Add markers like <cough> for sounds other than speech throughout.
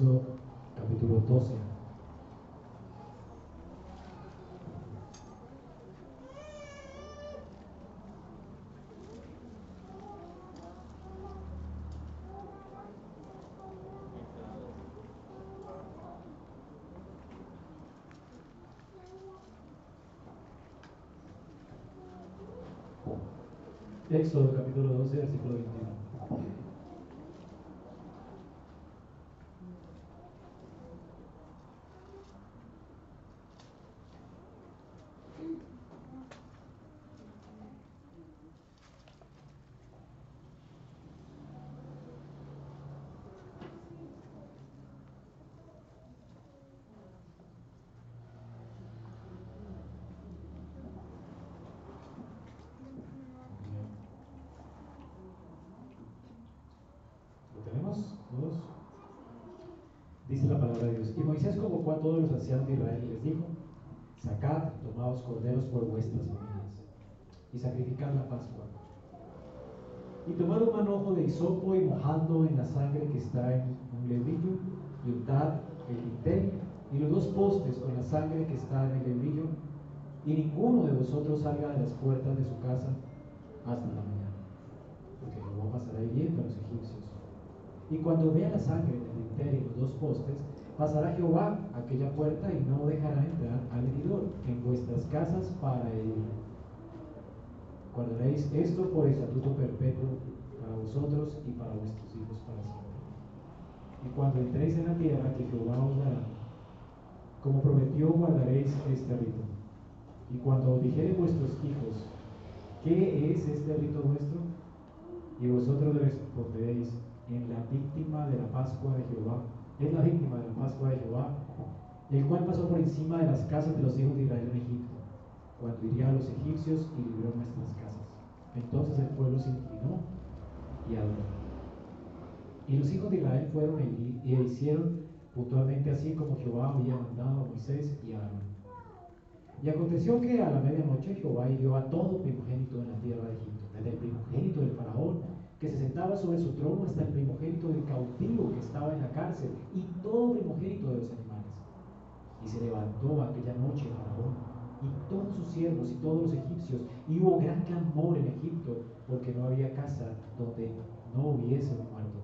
Éxodo capítulo 12. Éxodo capítulo 12, versículo 21. ¿Lo tenemos? ¿Todos? Dice la palabra de Dios. Y Moisés convocó a todos los ancianos de Israel y les dijo, sacad, tomaos corderos por vuestras familias y sacrificad la Pascua. Y tomad un manojo de hisopo y mojadlo en la sangre que está en un lebrillo y untad el dintel y los dos postes con la sangre que está en el lebrillo y ninguno de vosotros salga de las puertas de su casa hasta la mañana, porque Jehová pasará hiriendo a los egipcios. Y cuando vea la sangre en el dintel y los dos postes, pasará Jehová aquella puerta y no dejará entrar al heridor en vuestras casas para herir. Guardaréis esto por estatuto perpetuo para vosotros y para vuestros hijos para siempre. Y cuando entréis en la tierra que Jehová os dará, como prometió, guardaréis este rito. Y cuando dijere vuestros hijos, ¿qué es este rito vuestro? Y vosotros responderéis, en la víctima de la Pascua de Jehová, es la víctima de la Pascua de Jehová, el cual pasó por encima de las casas de los hijos de Israel en Egipto, cuando iría a los egipcios y libró nuestras casas. Entonces el pueblo se inclinó y adoró. Y los hijos de Israel fueron y, y hicieron puntualmente así como Jehová había mandado a Moisés y a Aarón. Y aconteció que a la medianoche Jehová hirió a todo primogénito en la tierra de Egipto, desde el primogénito del faraón que se sentaba sobre su trono hasta el primogénito del cautivo que estaba en la cárcel y todo primogénito de los animales. Y se levantó aquella noche Faraón y todos sus siervos y todos los egipcios, y hubo gran clamor en Egipto porque no había casa donde no hubiese un muerto.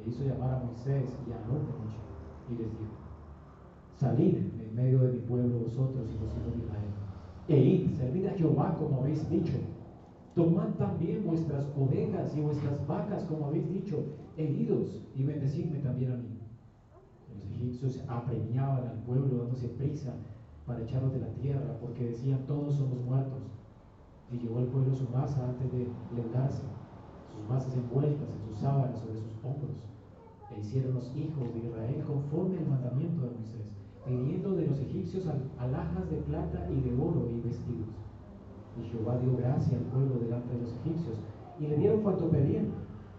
E hizo llamar a Moisés y a Aarón de noche y les dijo, salid en medio de mi pueblo vosotros y los hijos de Israel, e id, servid a Jehová como habéis dicho. Tomad también vuestras ovejas y vuestras vacas como habéis dicho, e idos y bendecidme también a mí. Los egipcios apremiaban al pueblo dándose prisa para echarlos de la tierra, porque decían todos somos muertos. Y llevó el pueblo su masa antes de leudarse, sus masas envueltas en sus sábanas sobre sus hombros. E hicieron los hijos de Israel conforme al mandamiento de Moisés, pidiendo de los egipcios alhajas de plata y de oro y vestidos. Y Jehová dio gracia al pueblo delante de los egipcios, y le dieron cuanto pedían.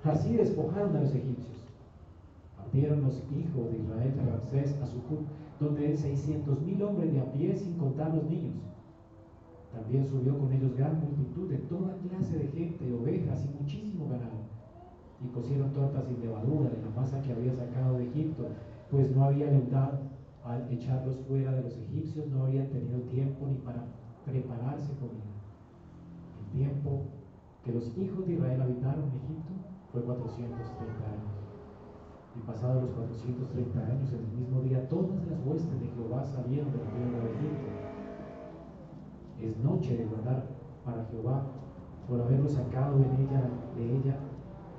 Así despojaron a los egipcios. Partieron los hijos de Israel de Ramsés a Sucot, donde seiscientos mil hombres de a pie, sin contar los niños. También subió con ellos gran multitud de toda clase de gente, ovejas y muchísimo ganado. Y cocieron tortas sin levadura de la masa que había sacado de Egipto, pues no había leudad al echarlos fuera de los egipcios, no habían tenido tiempo ni para prepararse comida. Tiempo que los hijos de Israel habitaron en Egipto fue 430 años. Y pasados los 430 años, en el mismo día, todas las huestes de Jehová salieron de la tierra de Egipto. Es noche de guardar para Jehová por haberlo sacado en ella, de ella,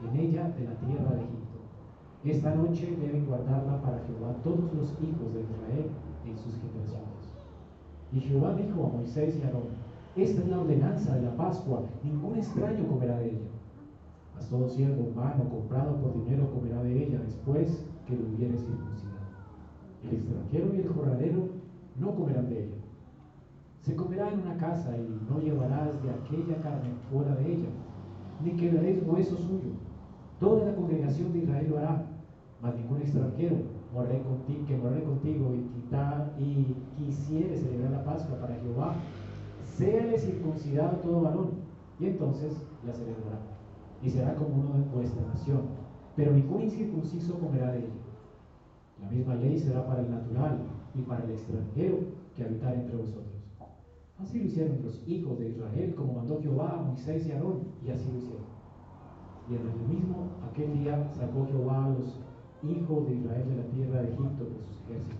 en ella de la tierra de Egipto. Esta noche deben guardarla para Jehová todos los hijos de Israel en sus generaciones. Y Jehová dijo a Moisés y a Aarón, esta es la ordenanza de la Pascua, ningún extraño comerá de ella. Mas todo siervo humano comprado por dinero comerá de ella después que lo hubiere circuncidado. El extranjero y el jornalero no comerán de ella. Se comerá en una casa y no llevarás de aquella carne fuera de ella, ni quedaréis hueso suyo. Toda la congregación de Israel lo hará, mas ningún extranjero morré contigo, que morré contigo y quitar y quisiere celebrar la Pascua para Jehová, séale circuncidado todo varón, y entonces la celebrará y será como uno de vuestra nación. Pero ningún incircunciso comerá de ella. La misma ley será para el natural y para el extranjero que habitar entre vosotros. Así lo hicieron los hijos de Israel, como mandó Jehová a Moisés y Aarón, y así lo hicieron. Y en el mismo aquel día sacó Jehová a los hijos de Israel de la tierra de Egipto por sus ejércitos.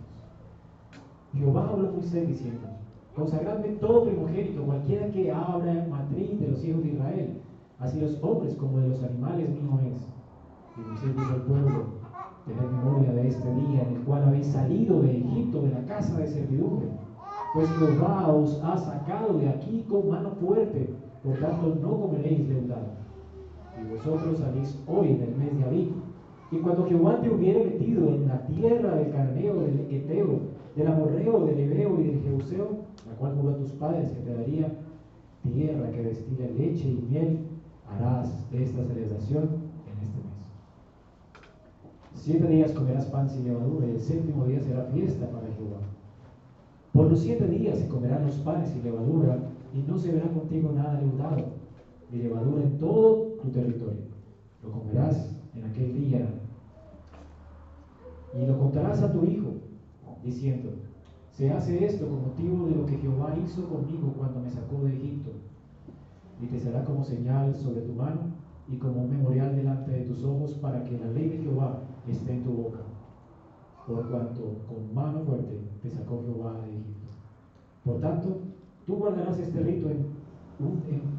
Jehová habló a Moisés diciendo, consagradme todo primogénito, cualquiera que abra matriz de los hijos de Israel, así los hombres como de los animales mío es. Y Moisés dijo al pueblo, tened memoria de este día en el cual habéis salido de Egipto, de la casa de servidumbre. Pues Jehová os ha sacado de aquí con mano fuerte, por tanto no comeréis leudado. Y vosotros salís hoy en el mes de Abib. Y cuando Jehová te hubiere metido en la tierra del Cananeo, del Eteo, del Amorreo, del Ebeo y del Jeuseo, la cual juró a tus padres que te daría, tierra que destila leche y miel, harás esta celebración en este mes. Siete días comerás pan sin levadura y el séptimo día será fiesta para Jehová. Por los siete días se comerán los panes sin levadura y no se verá contigo nada leudado, ni levadura en todo tu territorio. Lo comerás en aquel día y lo contarás a tu hijo, diciendo, se hace esto con motivo de lo que Jehová hizo conmigo cuando me sacó de Egipto. Y te será como señal sobre tu mano y como un memorial delante de tus ojos para que la ley de Jehová esté en tu boca. Por cuanto con mano fuerte te sacó Jehová de Egipto. Por tanto, tú guardarás este rito en,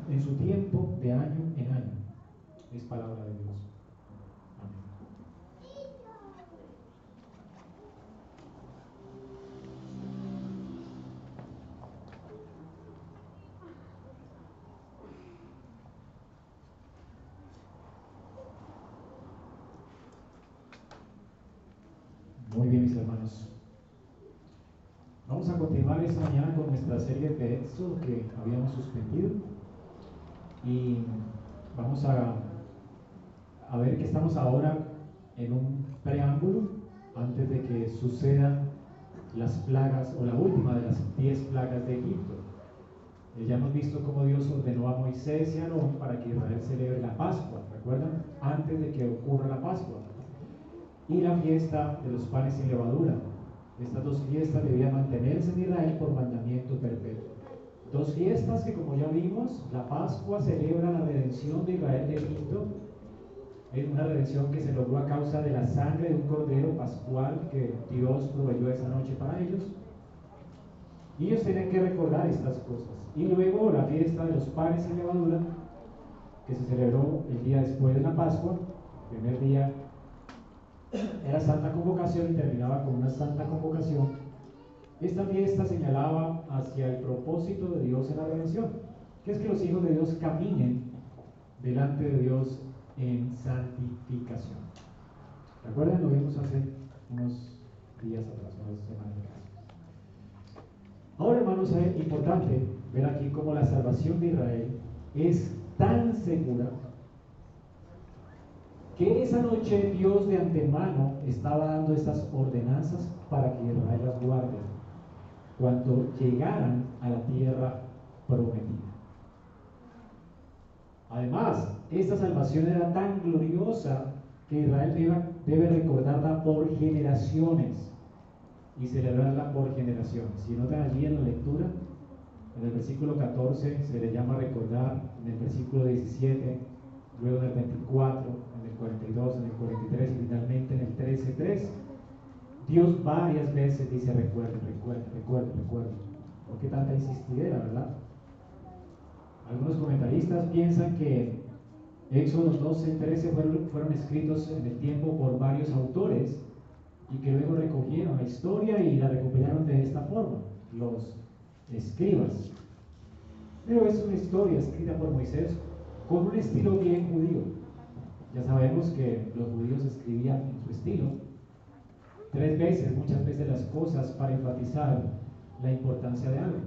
en su tiempo de año en año. Es palabra de Dios. Bien, mis hermanos. Vamos a continuar esta mañana con nuestra serie de Éxodo que habíamos suspendido. Y vamos a, a ver que estamos ahora en un preámbulo antes de que sucedan las plagas o la última de las diez plagas de Egipto. Ya hemos visto cómo Dios ordenó a Moisés y a Aarón para que Israel celebre la Pascua, ¿recuerdan? Antes de que ocurra la Pascua y la fiesta de los panes sin levadura. Estas dos fiestas debían mantenerse en Israel por mandamiento perpetuo. Dos fiestas que como ya vimos, la Pascua celebra la redención de Israel de Egipto. Es una redención que se logró a causa de la sangre de un cordero pascual que Dios proveyó esa noche para ellos. Y ellos tienen que recordar estas cosas. Y luego la fiesta de los panes sin levadura, que se celebró el día después de la Pascua, primer día era santa convocación y terminaba con una santa convocación. Esta fiesta señalaba hacia el propósito de Dios en la redención, que es que los hijos de Dios caminen delante de Dios en santificación. ¿Recuerdan? Lo vimos hace unos días atrás, unas semanas atrás. Ahora, hermanos, es importante ver aquí cómo la salvación de Israel es tan segura que esa noche Dios de antemano estaba dando estas ordenanzas para que Israel las guarde cuando llegaran a la tierra prometida. Además, esta salvación era tan gloriosa que Israel debe, debe recordarla por generaciones y celebrarla por generaciones. Si notan allí en la lectura, en el versículo 14 se le llama recordar, en el versículo 17, luego en el 24, en el 42, en el 43 y finalmente en el 13.3. Dios varias veces dice recuerden, recuerden, recuerden, recuerden. ¿Por qué tanta insistidera, verdad? Algunos comentaristas piensan que Éxodo 12 y 13 fueron, fueron escritos en el tiempo por varios autores y que luego recogieron la historia y la recuperaron de esta forma, los escribas. Pero es una historia escrita por Moisés con un estilo bien judío. Ya sabemos que los judíos escribían en su estilo, tres veces, muchas veces las cosas para enfatizar la importancia de algo.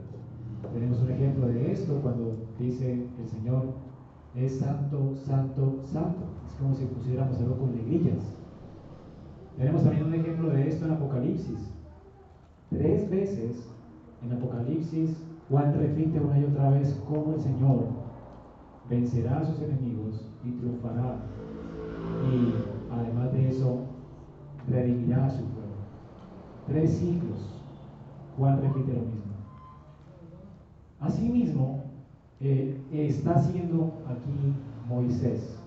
Tenemos un ejemplo de esto cuando dice el Señor, es santo, santo, santo. Es como si pusiéramos algo con negrillas. Tenemos también un ejemplo de esto en Apocalipsis. Tres veces en Apocalipsis Juan repite una y otra vez cómo el Señor vencerá a sus enemigos y triunfará. Y además de eso, redimirá a su pueblo. tres siglos, Juan repite lo mismo. Asimismo, eh, está haciendo aquí Moisés.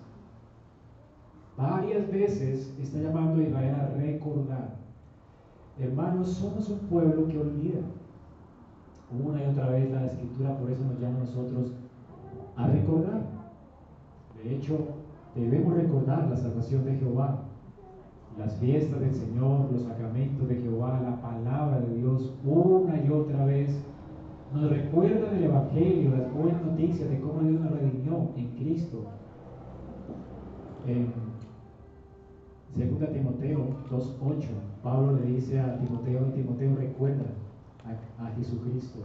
Varias veces está llamando a Israel a recordar. Hermanos, somos un pueblo que olvida. Una y otra vez la escritura por eso nos llama a nosotros a recordar. De hecho, debemos recordar la salvación de Jehová, las fiestas del Señor, los sacramentos de Jehová, la palabra de Dios, una y otra vez. Nos recuerdan el Evangelio, las buenas noticias de cómo Dios nos redimió en Cristo. En 2 Timoteo 2.8, Pablo le dice a Timoteo, Timoteo recuerda a, Jesucristo.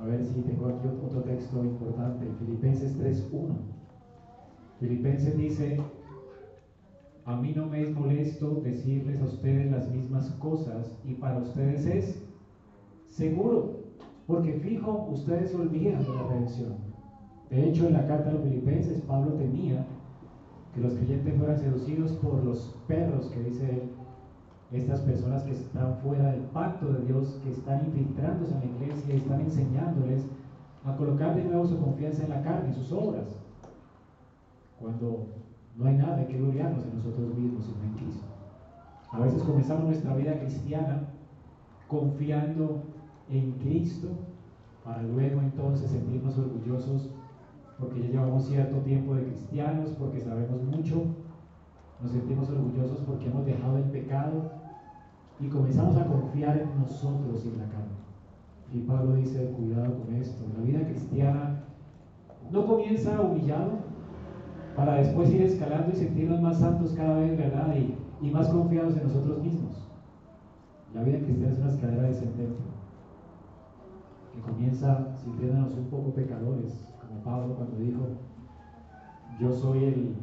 A ver si tengo aquí otro texto importante, Filipenses 3.1. Filipenses dice, a mí no me es molesto decirles a ustedes las mismas cosas y para ustedes es seguro, porque fijo, ustedes olvidan la redención. De hecho, en la carta a los filipenses, Pablo temía que los creyentes fueran seducidos por los perros que dice él, estas personas que están fuera del pacto de Dios, que están infiltrándose en la iglesia y están enseñándoles a colocar de nuevo su confianza en la carne, en sus obras, cuando no hay nada que gloriarnos en nosotros mismos, sino en Cristo. A veces comenzamos nuestra vida cristiana confiando en Cristo para luego entonces sentirnos orgullosos porque ya llevamos cierto tiempo de cristianos, porque sabemos mucho, nos sentimos orgullosos porque hemos dejado el pecado y comenzamos a confiar en nosotros y en la carne. Y Pablo dice, cuidado con esto, la vida cristiana no comienza humillado para después ir escalando y sentirnos más santos cada vez, ¿verdad? Y, y más confiados en nosotros mismos. La vida cristiana es una escalera descendente que comienza sintiéndonos un poco pecadores, como Pablo cuando dijo, yo soy el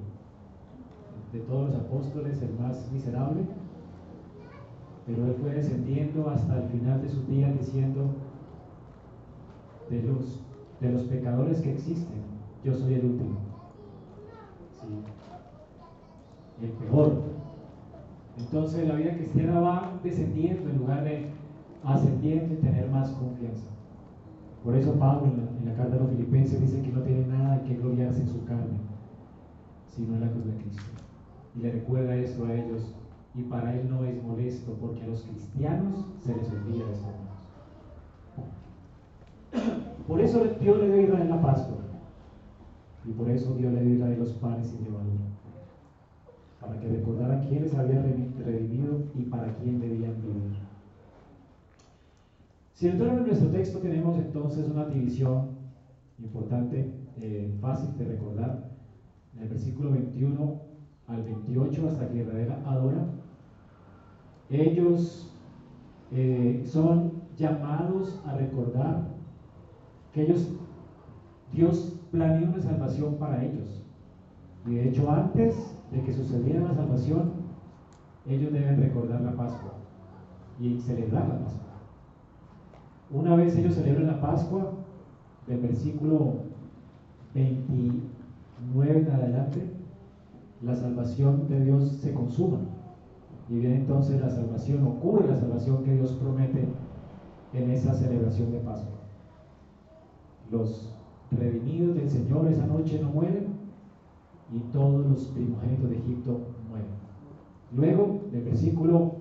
de todos los apóstoles el más miserable, pero él fue descendiendo hasta el final de sus días diciendo, de los, de los pecadores que existen, yo soy el último. El peor. Entonces la vida cristiana va descendiendo en lugar de ascendiendo y tener más confianza. Por eso Pablo en la, carta de los filipenses dice que no tiene nada que gloriarse en su carne, sino en la cruz de Cristo. Y le recuerda esto a ellos, y para él no es molesto, porque a los cristianos se les olvida esto. Por eso Dios le dio a Israel la Pascua. Y por eso Dios le dio a Israel los panes sin levadura. Para que recordaran quién les había redimido y para quién debían vivir. Si entonces en nuestro texto tenemos entonces una división importante, eh, fácil de recordar, en el versículo 21 al 28 hasta que Israel adora, ellos eh, son llamados a recordar que ellos, Dios planeó una salvación para ellos. Y de hecho antes de que sucediera la salvación, ellos deben recordar la Pascua y celebrar la Pascua. Una vez ellos celebran la Pascua, del versículo 29 en adelante, la salvación de Dios se consuma. Y viene entonces la salvación, ocurre la salvación que Dios promete en esa celebración de Pascua. Los redimidos del Señor esa noche no mueren y todos los primogénitos de Egipto mueren. Luego, del versículo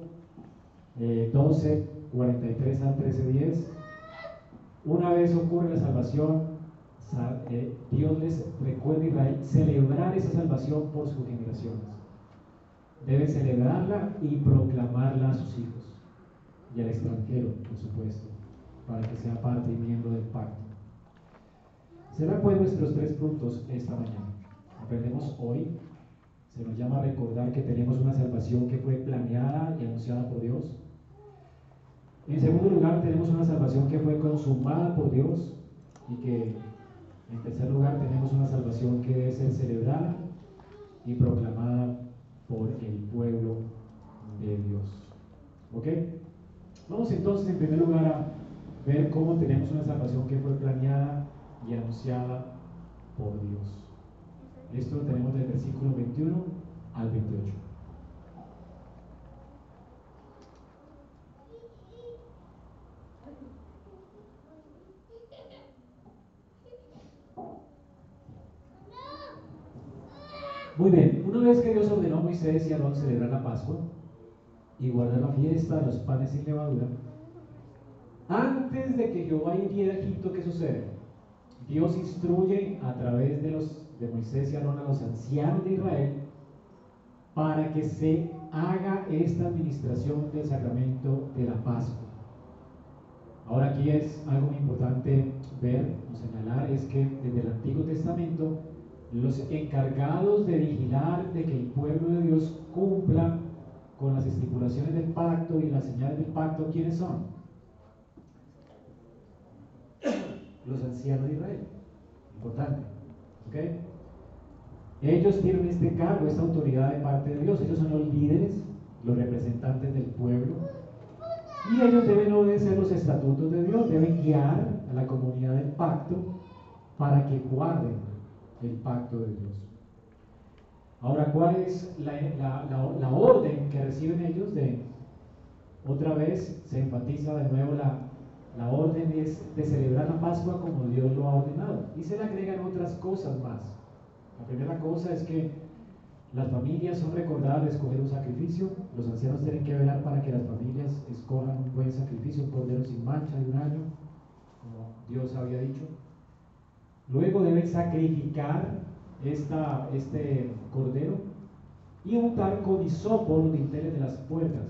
12, 43 al 13, 10, una vez ocurre la salvación, eh, Dios les recuerda a Israel celebrar esa salvación por sus generaciones. Debe celebrarla y proclamarla a sus hijos y al extranjero, por supuesto, para que sea parte y miembro del pacto. Serán pues nuestros tres puntos esta mañana. Aprendemos hoy, se nos llama a recordar que tenemos una salvación que fue planeada y anunciada por Dios en segundo lugar, tenemos una salvación que fue consumada por Dios y que en tercer lugar tenemos una salvación que debe ser celebrada y proclamada por el pueblo de Dios. ¿Ok? Vamos entonces en primer lugar a ver cómo tenemos una salvación que fue planeada y anunciada por Dios. Esto lo tenemos del versículo 21 al 28. Muy bien, una vez que Dios ordenó a Moisés y a Aarón celebrar la Pascua y guardar la fiesta de los panes sin levadura, antes de que Jehová hiriera a Egipto, ¿qué sucede? Dios instruye a través de, los, de Moisés y Aarón a los ancianos de Israel para que se haga esta administración del sacramento de la Pascua. Ahora aquí es algo muy importante ver o señalar, es que desde el Antiguo Testamento los encargados de vigilar de que el pueblo de Dios cumpla con las estipulaciones del pacto y las señales del pacto, ¿quiénes son? Los ancianos de Israel. Importante. ¿Ok? Ellos tienen este cargo, esta autoridad de parte de Dios. Ellos son los líderes, los representantes del pueblo. Y ellos deben obedecer los estatutos de Dios, deben guiar a la comunidad del pacto para que guarden el pacto de Dios. Ahora, ¿cuál es la, orden que reciben ellos? De, otra vez se enfatiza de nuevo la, la orden es de celebrar la Pascua como Dios lo ha ordenado. Y se le agregan otras cosas más. La primera cosa es que las familias son recordadas de escoger un sacrificio. Los ancianos tienen que velar para que las familias escojan un buen sacrificio, un cordero sin mancha de un año, como Dios había dicho. Luego deben sacrificar esta, este cordero y untar con hisopo los dinteles de las puertas.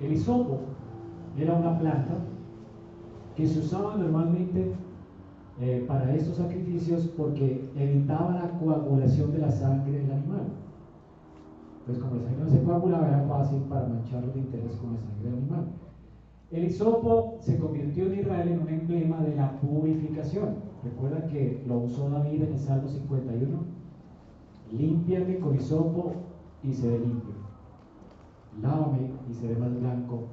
El hisopo era una planta que se usaba normalmente eh, para estos sacrificios porque evitaba la coagulación de la sangre del animal. Pues como la sangre no se coagulaba, era fácil para manchar los dinteles con la sangre del animal. El hisopo se convirtió en Israel en un emblema de la purificación. Recuerda que lo usó David en el Salmo 51. Límpiame con hisopo y seré limpio. Lávame y seré más blanco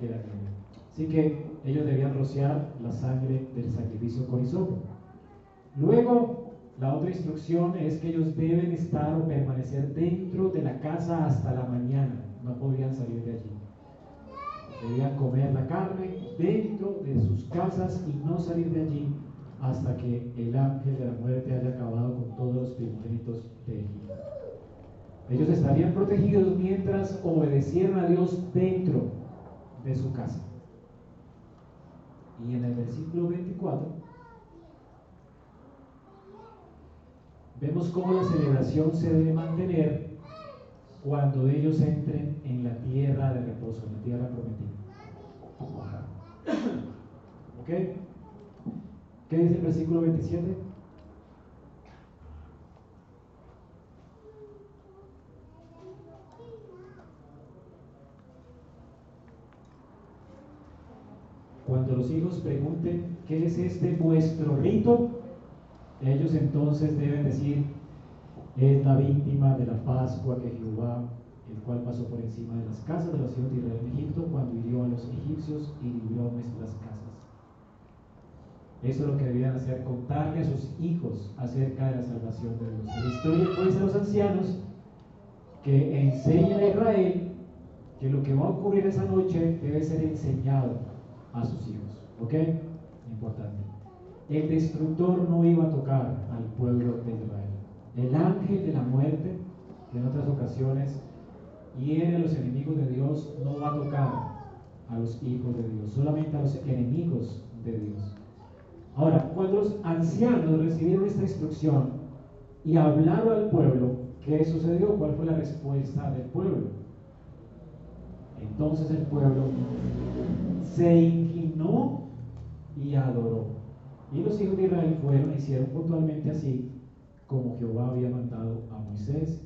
que la nieve. Así que ellos debían rociar la sangre del sacrificio con hisopo. Luego, la otra instrucción es que ellos deben estar o permanecer dentro de la casa hasta la mañana. No podían salir de allí. Debían comer la carne dentro de sus casas y no salir de allí hasta que el ángel de la muerte haya acabado con todos los primogénitos de Egipto. Ellos estarían protegidos mientras obedecieran a Dios dentro de su casa. Y en el versículo 24 vemos cómo la celebración se debe mantener cuando ellos entren en la tierra de reposo, en la tierra prometida. <coughs> ¿Ok? ¿Qué dice el versículo 27? Cuando los hijos pregunten, ¿qué es este vuestro rito? Ellos entonces deben decir, es la víctima de la Pascua que Jehová, el cual pasó por encima de las casas de los hijos de Israel en Egipto, cuando hirió a los egipcios y libró nuestras casas. Eso es lo que debían hacer, contarle a sus hijos acerca de la salvación de Dios. Historia pues a los ancianos que enseñen a Israel que lo que va a ocurrir esa noche debe ser enseñado a sus hijos. ¿Ok? Importante. El destructor no iba a tocar al pueblo de Israel. El ángel de la muerte, que en otras ocasiones hiere a los enemigos de Dios, no va a tocar a los hijos de Dios, solamente a los enemigos de Dios. Ahora, cuando los ancianos recibieron esta instrucción y hablaron al pueblo, ¿qué sucedió? ¿Cuál fue la respuesta del pueblo? Entonces el pueblo se inclinó y adoró. Y los hijos de Israel fueron hicieron puntualmente así como Jehová había mandado a Moisés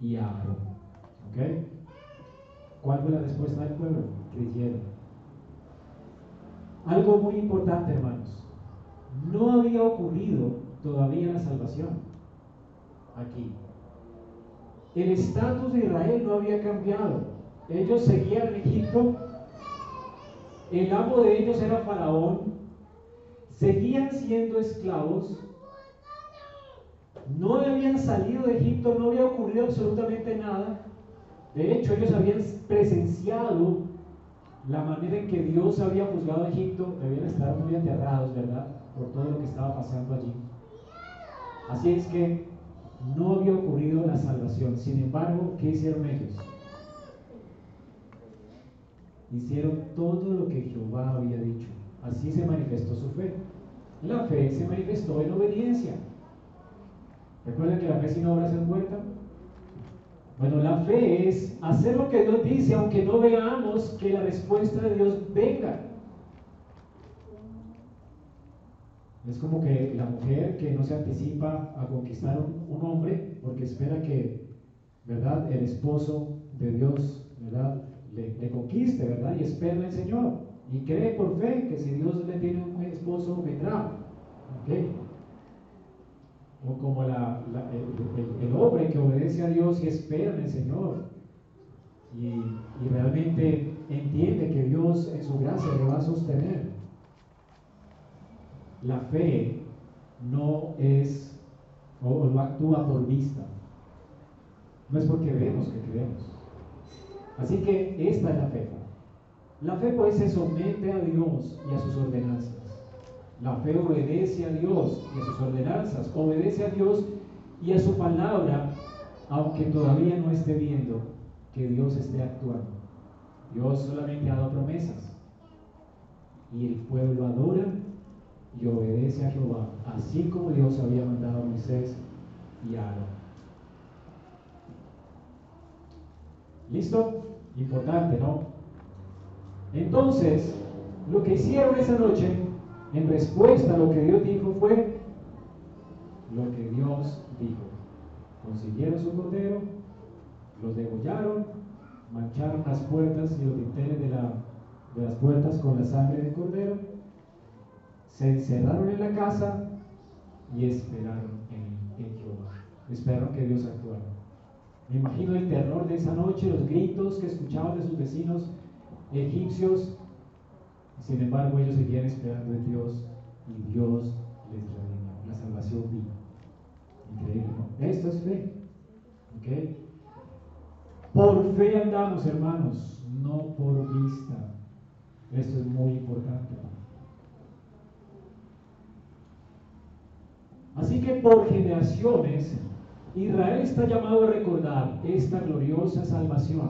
y a Aarón. ¿Ok? ¿Cuál fue la respuesta del pueblo? Creyeron. Algo muy importante, hermanos. No había ocurrido todavía la salvación aquí. El estatus de Israel no había cambiado. Ellos seguían en Egipto. El amo de ellos era Faraón. Seguían siendo esclavos. No habían salido de Egipto, no había ocurrido absolutamente nada. De hecho, ellos habían presenciado la manera en que Dios había juzgado a Egipto. Debían estar muy aterrados, ¿verdad? Por todo lo que estaba pasando allí. Así es que no había ocurrido la salvación. Sin embargo, ¿qué hicieron ellos? Hicieron todo lo que Jehová había dicho. Así se manifestó su fe. La fe se manifestó en obediencia. ¿Recuerdan que la fe sin obras es muerta? Bueno, la fe es hacer lo que Dios dice, aunque no veamos que la respuesta de Dios venga. Es como que la mujer que no se anticipa a conquistar un, hombre porque espera que, ¿verdad? El esposo de Dios, ¿verdad? Le, conquiste, ¿verdad? Y espera en el Señor. Y cree por fe que si Dios le tiene un esposo, vendrá. ¿Ok? O como el, hombre que obedece a Dios y espera en el Señor. Y, y realmente entiende que Dios en su gracia le va a sostener la fe no es o, no actúa por vista. No es porque vemos que creemos. Así que esta es la fe. La fe pues se somete a Dios y a sus ordenanzas. La fe obedece a Dios y a sus ordenanzas. Obedece a Dios y a su palabra, aunque todavía no esté viendo que Dios esté actuando. Dios solamente ha dado promesas. Y el pueblo adora y obedece a Jehová, así como Dios había mandado a Moisés y a Aarón. ¿Listo? Importante, ¿no? Entonces, lo que hicieron esa noche, en respuesta a lo que Dios dijo, fue lo que Dios dijo. Consiguieron su cordero, los degollaron, mancharon las puertas y los dinteles de, las puertas con la sangre del cordero se encerraron en la casa y esperaron en, Jehová. Esperaron que Dios actuara. Me imagino el terror de esa noche, los gritos que escuchaban de sus vecinos egipcios. Sin embargo, ellos seguían esperando en Dios y Dios les redimió. La salvación vino. Increíble, ¿no? Esto es fe. ¿Ok? Por fe andamos, hermanos, no por vista. Esto es muy importante. Así que por generaciones Israel está llamado a recordar esta gloriosa salvación.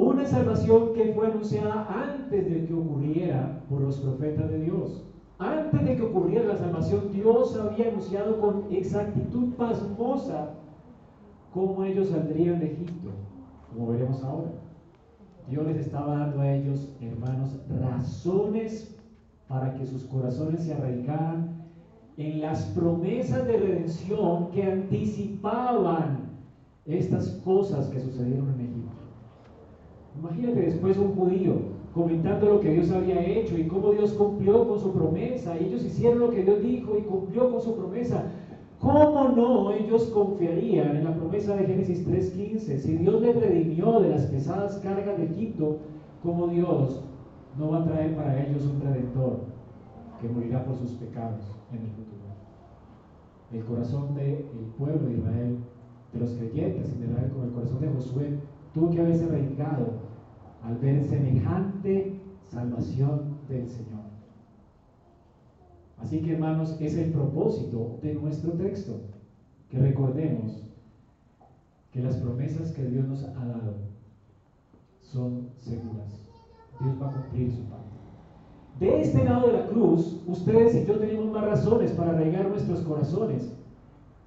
Una salvación que fue anunciada antes de que ocurriera por los profetas de Dios. Antes de que ocurriera la salvación, Dios había anunciado con exactitud pasmosa cómo ellos saldrían de Egipto, como veremos ahora. Dios les estaba dando a ellos, hermanos, razones para que sus corazones se arraigaran en las promesas de redención que anticipaban estas cosas que sucedieron en Egipto. Imagínate después un judío comentando lo que Dios había hecho y cómo Dios cumplió con su promesa. Ellos hicieron lo que Dios dijo y cumplió con su promesa. ¿Cómo no ellos confiarían en la promesa de Génesis 3.15? Si Dios les redimió de las pesadas cargas de Egipto, ¿cómo Dios no va a traer para ellos un redentor que morirá por sus pecados en el futuro? el corazón del pueblo de Israel, de los creyentes en Israel, como el corazón de Josué, tuvo que haberse arraigado al ver semejante salvación del Señor. Así que hermanos, es el propósito de nuestro texto, que recordemos que las promesas que Dios nos ha dado son seguras. Dios va a cumplir su parte. De este lado de la cruz, ustedes y yo tenemos más razones para arraigar nuestros corazones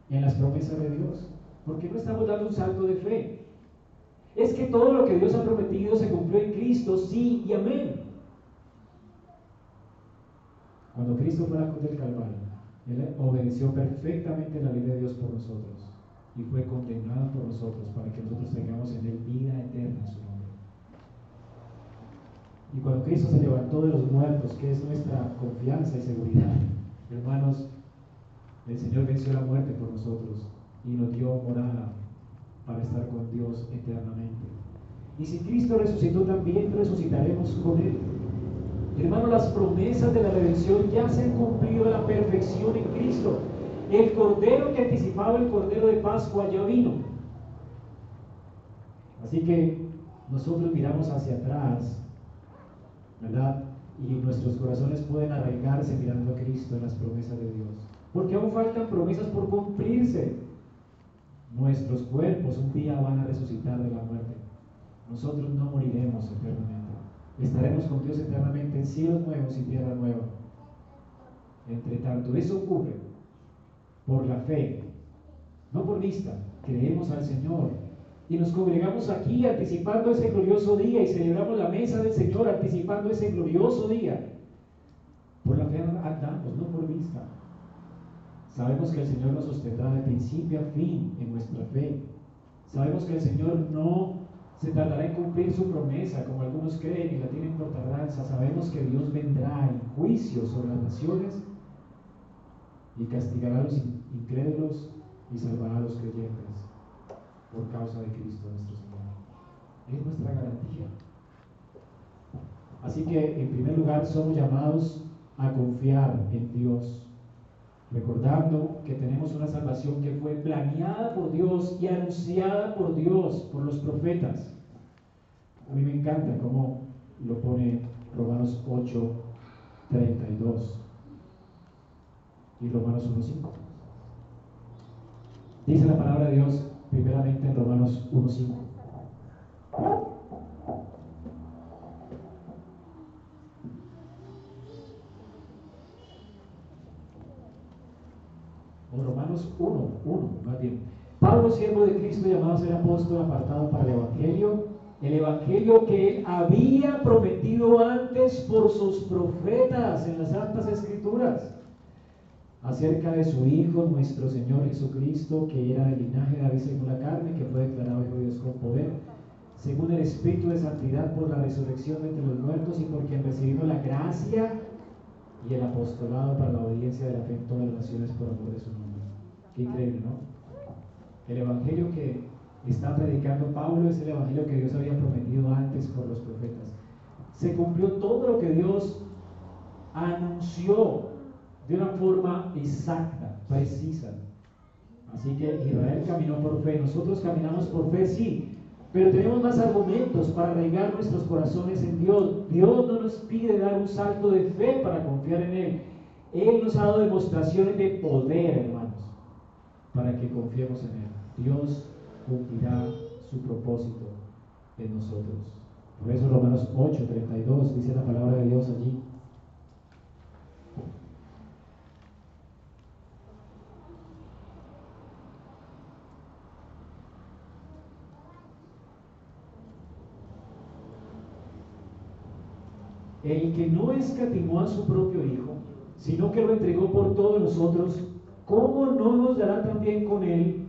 en las promesas de Dios. Porque no estamos dando un salto de fe. Es que todo lo que Dios ha prometido se cumplió en Cristo, sí y amén. Cuando Cristo fue a la cruz del Calvario, Él obedeció perfectamente la ley de Dios por nosotros y fue condenado por nosotros para que nosotros tengamos en Él vida eterna en su nombre. Y cuando Cristo se levantó de los muertos, que es nuestra confianza y seguridad, hermanos, el Señor venció la muerte por nosotros y nos dio morada para estar con Dios eternamente. Y si Cristo resucitó también, resucitaremos con Él. Hermanos, las promesas de la redención ya se han cumplido a la perfección en Cristo. El cordero que anticipaba el cordero de Pascua ya vino. Así que nosotros miramos hacia atrás ¿verdad? Y nuestros corazones pueden arraigarse mirando a Cristo en las promesas de Dios. porque aún faltan promesas por cumplirse. Nuestros cuerpos un día van a resucitar de la muerte. Nosotros no moriremos eternamente. Estaremos con Dios eternamente en cielos nuevos y tierra nueva. Entre tanto, eso ocurre por la fe, no por vista. Creemos al Señor y nos congregamos aquí anticipando ese glorioso día y celebramos la mesa del Señor anticipando ese glorioso día. Por la fe andamos, no por vista. Sabemos que el Señor nos sostendrá de principio a fin en nuestra fe. Sabemos que el Señor no se tardará en cumplir su promesa, como algunos creen y la tienen por tardanza. Sabemos que Dios vendrá en juicio sobre las naciones y castigará a los incrédulos y salvará a los creyentes por causa de Cristo nuestro Señor. Es nuestra garantía. Así que, en primer lugar, somos llamados a confiar en Dios recordando que tenemos una salvación que fue planeada por Dios y anunciada por Dios, por los profetas. A mí me encanta cómo lo pone Romanos 8, 32 y Romanos 1, 5. Dice la palabra de Dios primeramente en Romanos 1, 5. Romanos 1, 1, más bien. Pablo, siervo de Cristo, llamado a ser apóstol, apartado para el Evangelio, el Evangelio que él había prometido antes por sus profetas en las Santas Escrituras, acerca de su Hijo, nuestro Señor Jesucristo, que era del linaje de David según la carne, que fue declarado Hijo de Dios con poder, según el Espíritu de Santidad por la resurrección de entre los muertos y por quien recibido la gracia y el apostolado para la obediencia de la fe en todas las naciones por amor de su nombre. Qué increíble, ¿no? El evangelio que está predicando Pablo es el evangelio que Dios había prometido antes por los profetas. Se cumplió todo lo que Dios anunció de una forma exacta, precisa. Así que Israel caminó por fe, nosotros caminamos por fe, sí, pero tenemos más argumentos para arraigar nuestros corazones en Dios. Dios no nos pide dar un salto de fe para confiar en Él. Él nos ha dado demostraciones de poder, hermanos, para que confiemos en Él. Dios cumplirá su propósito en nosotros. Por eso Romanos 8, 32 dice la palabra de Dios allí. el que no escatimó a su propio Hijo, sino que lo entregó por todos nosotros, ¿cómo no nos dará también con él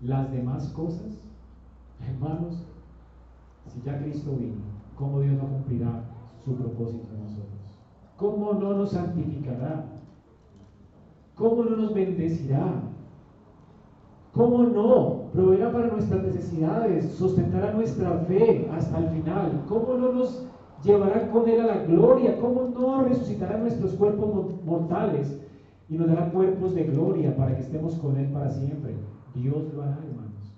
las demás cosas? Hermanos, si ya Cristo vino, ¿cómo Dios no cumplirá su propósito en nosotros? ¿Cómo no nos santificará? ¿Cómo no nos bendecirá? ¿Cómo no proveerá para nuestras necesidades, sustentará nuestra fe hasta el final? ¿Cómo no nos llevará con él a la gloria. ¿Cómo no resucitará nuestros cuerpos mortales y nos dará cuerpos de gloria para que estemos con él para siempre? Dios lo hará, hermanos.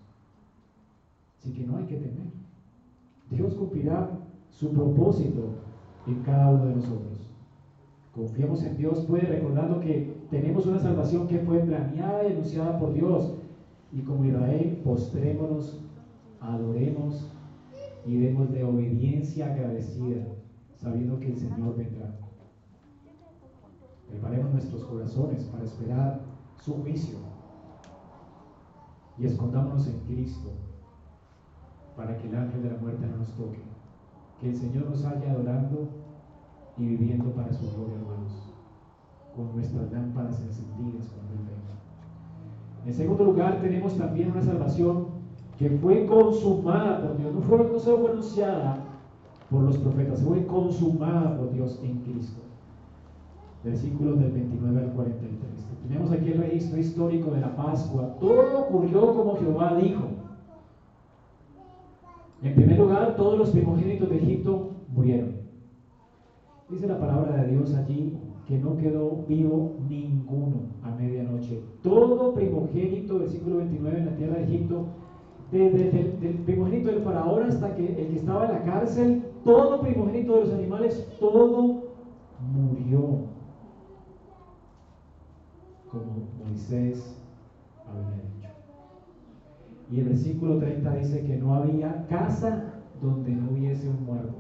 Así que no hay que temer. Dios cumplirá su propósito en cada uno de nosotros. Confiamos en Dios, pues recordando que tenemos una salvación que fue planeada y anunciada por Dios. Y como Israel, postrémonos, adoremos y demos de obediencia agradecida, sabiendo que el Señor vendrá. Preparemos nuestros corazones para esperar su juicio y escondámonos en Cristo para que el ángel de la muerte no nos toque. Que el Señor nos haya adorando y viviendo para su gloria, hermanos, con nuestras lámparas encendidas cuando Él venga. En segundo lugar, tenemos también una salvación que fue consumada por Dios, no, fue, no solo fue anunciada por los profetas, fue consumada por Dios en Cristo. Versículos del 29 al 43. Tenemos aquí el registro histórico de la Pascua. Todo ocurrió como Jehová dijo. En primer lugar, todos los primogénitos de Egipto murieron. Dice la palabra de Dios allí que no quedó vivo ninguno a medianoche. Todo primogénito, versículo 29 en la tierra de Egipto, desde el primogénito del faraón hasta que el que estaba en la cárcel, todo primogénito de los animales, todo murió. Como Moisés había dicho. Y el versículo 30 dice que no había casa donde no hubiese un muerto.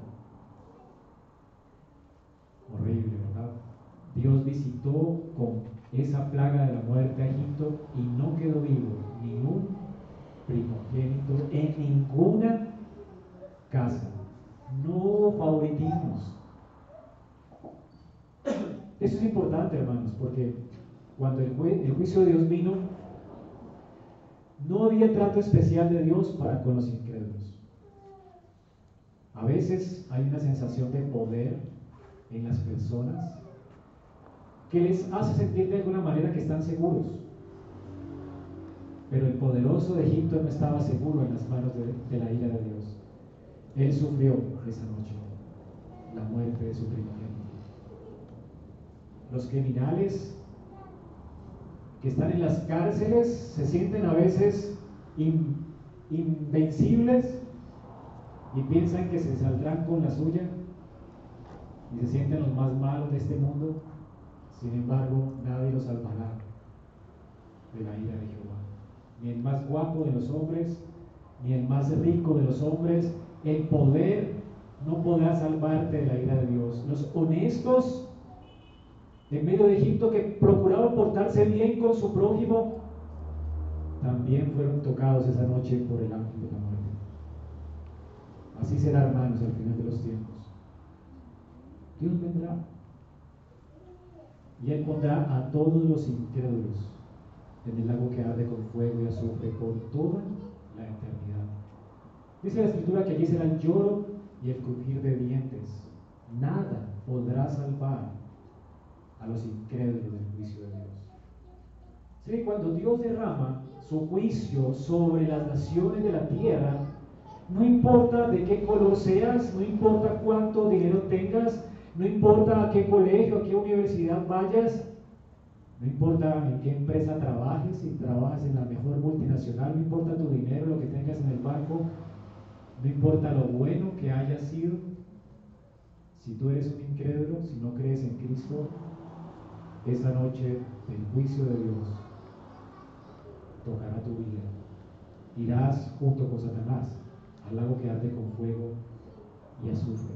Horrible, ¿verdad? Dios visitó con esa plaga de la muerte a Egipto y no quedó vivo ni un primogénito en ninguna casa. No favoritismos. Eso es importante, hermanos, porque cuando el, juicio de Dios vino, no había trato especial de Dios para con los incrédulos. A veces hay una sensación de poder en las personas que les hace sentir de alguna manera que están seguros. Pero el poderoso de Egipto no estaba seguro en las manos de, la ira de Dios. Él sufrió esa noche la muerte de su primogénito. Los criminales que están en las cárceles se sienten a veces invencibles y piensan que se saldrán con la suya y se sienten los más malos de este mundo. Sin embargo, nadie los salvará de la ira de Jehová. Ni el más guapo de los hombres, ni el más rico de los hombres. El poder no podrá salvarte de la ira de Dios. Los honestos en medio de Egipto que procuraban portarse bien con su prójimo, también fueron tocados esa noche por el ángel de la muerte. Así será, hermanos, al final de los tiempos. Dios vendrá y pondrá a todos los incrédulos en el lago que arde con fuego y azufre por toda la eternidad. Dice la escritura que allí será el lloro y el crujir de dientes. Nada podrá salvar a los incrédulos del juicio de Dios. Sí, cuando Dios derrama su juicio sobre las naciones de la tierra, no importa de qué color seas, no importa cuánto dinero tengas, no importa a qué colegio, a qué universidad vayas, no importa en qué empresa trabajes, si trabajas en la mejor multinacional, no importa tu dinero, lo que tengas en el banco, no importa lo bueno que hayas sido, si tú eres un incrédulo, si no crees en Cristo, esa noche el juicio de Dios tocará tu vida. Irás junto con Satanás al lago que arde con fuego y azufre.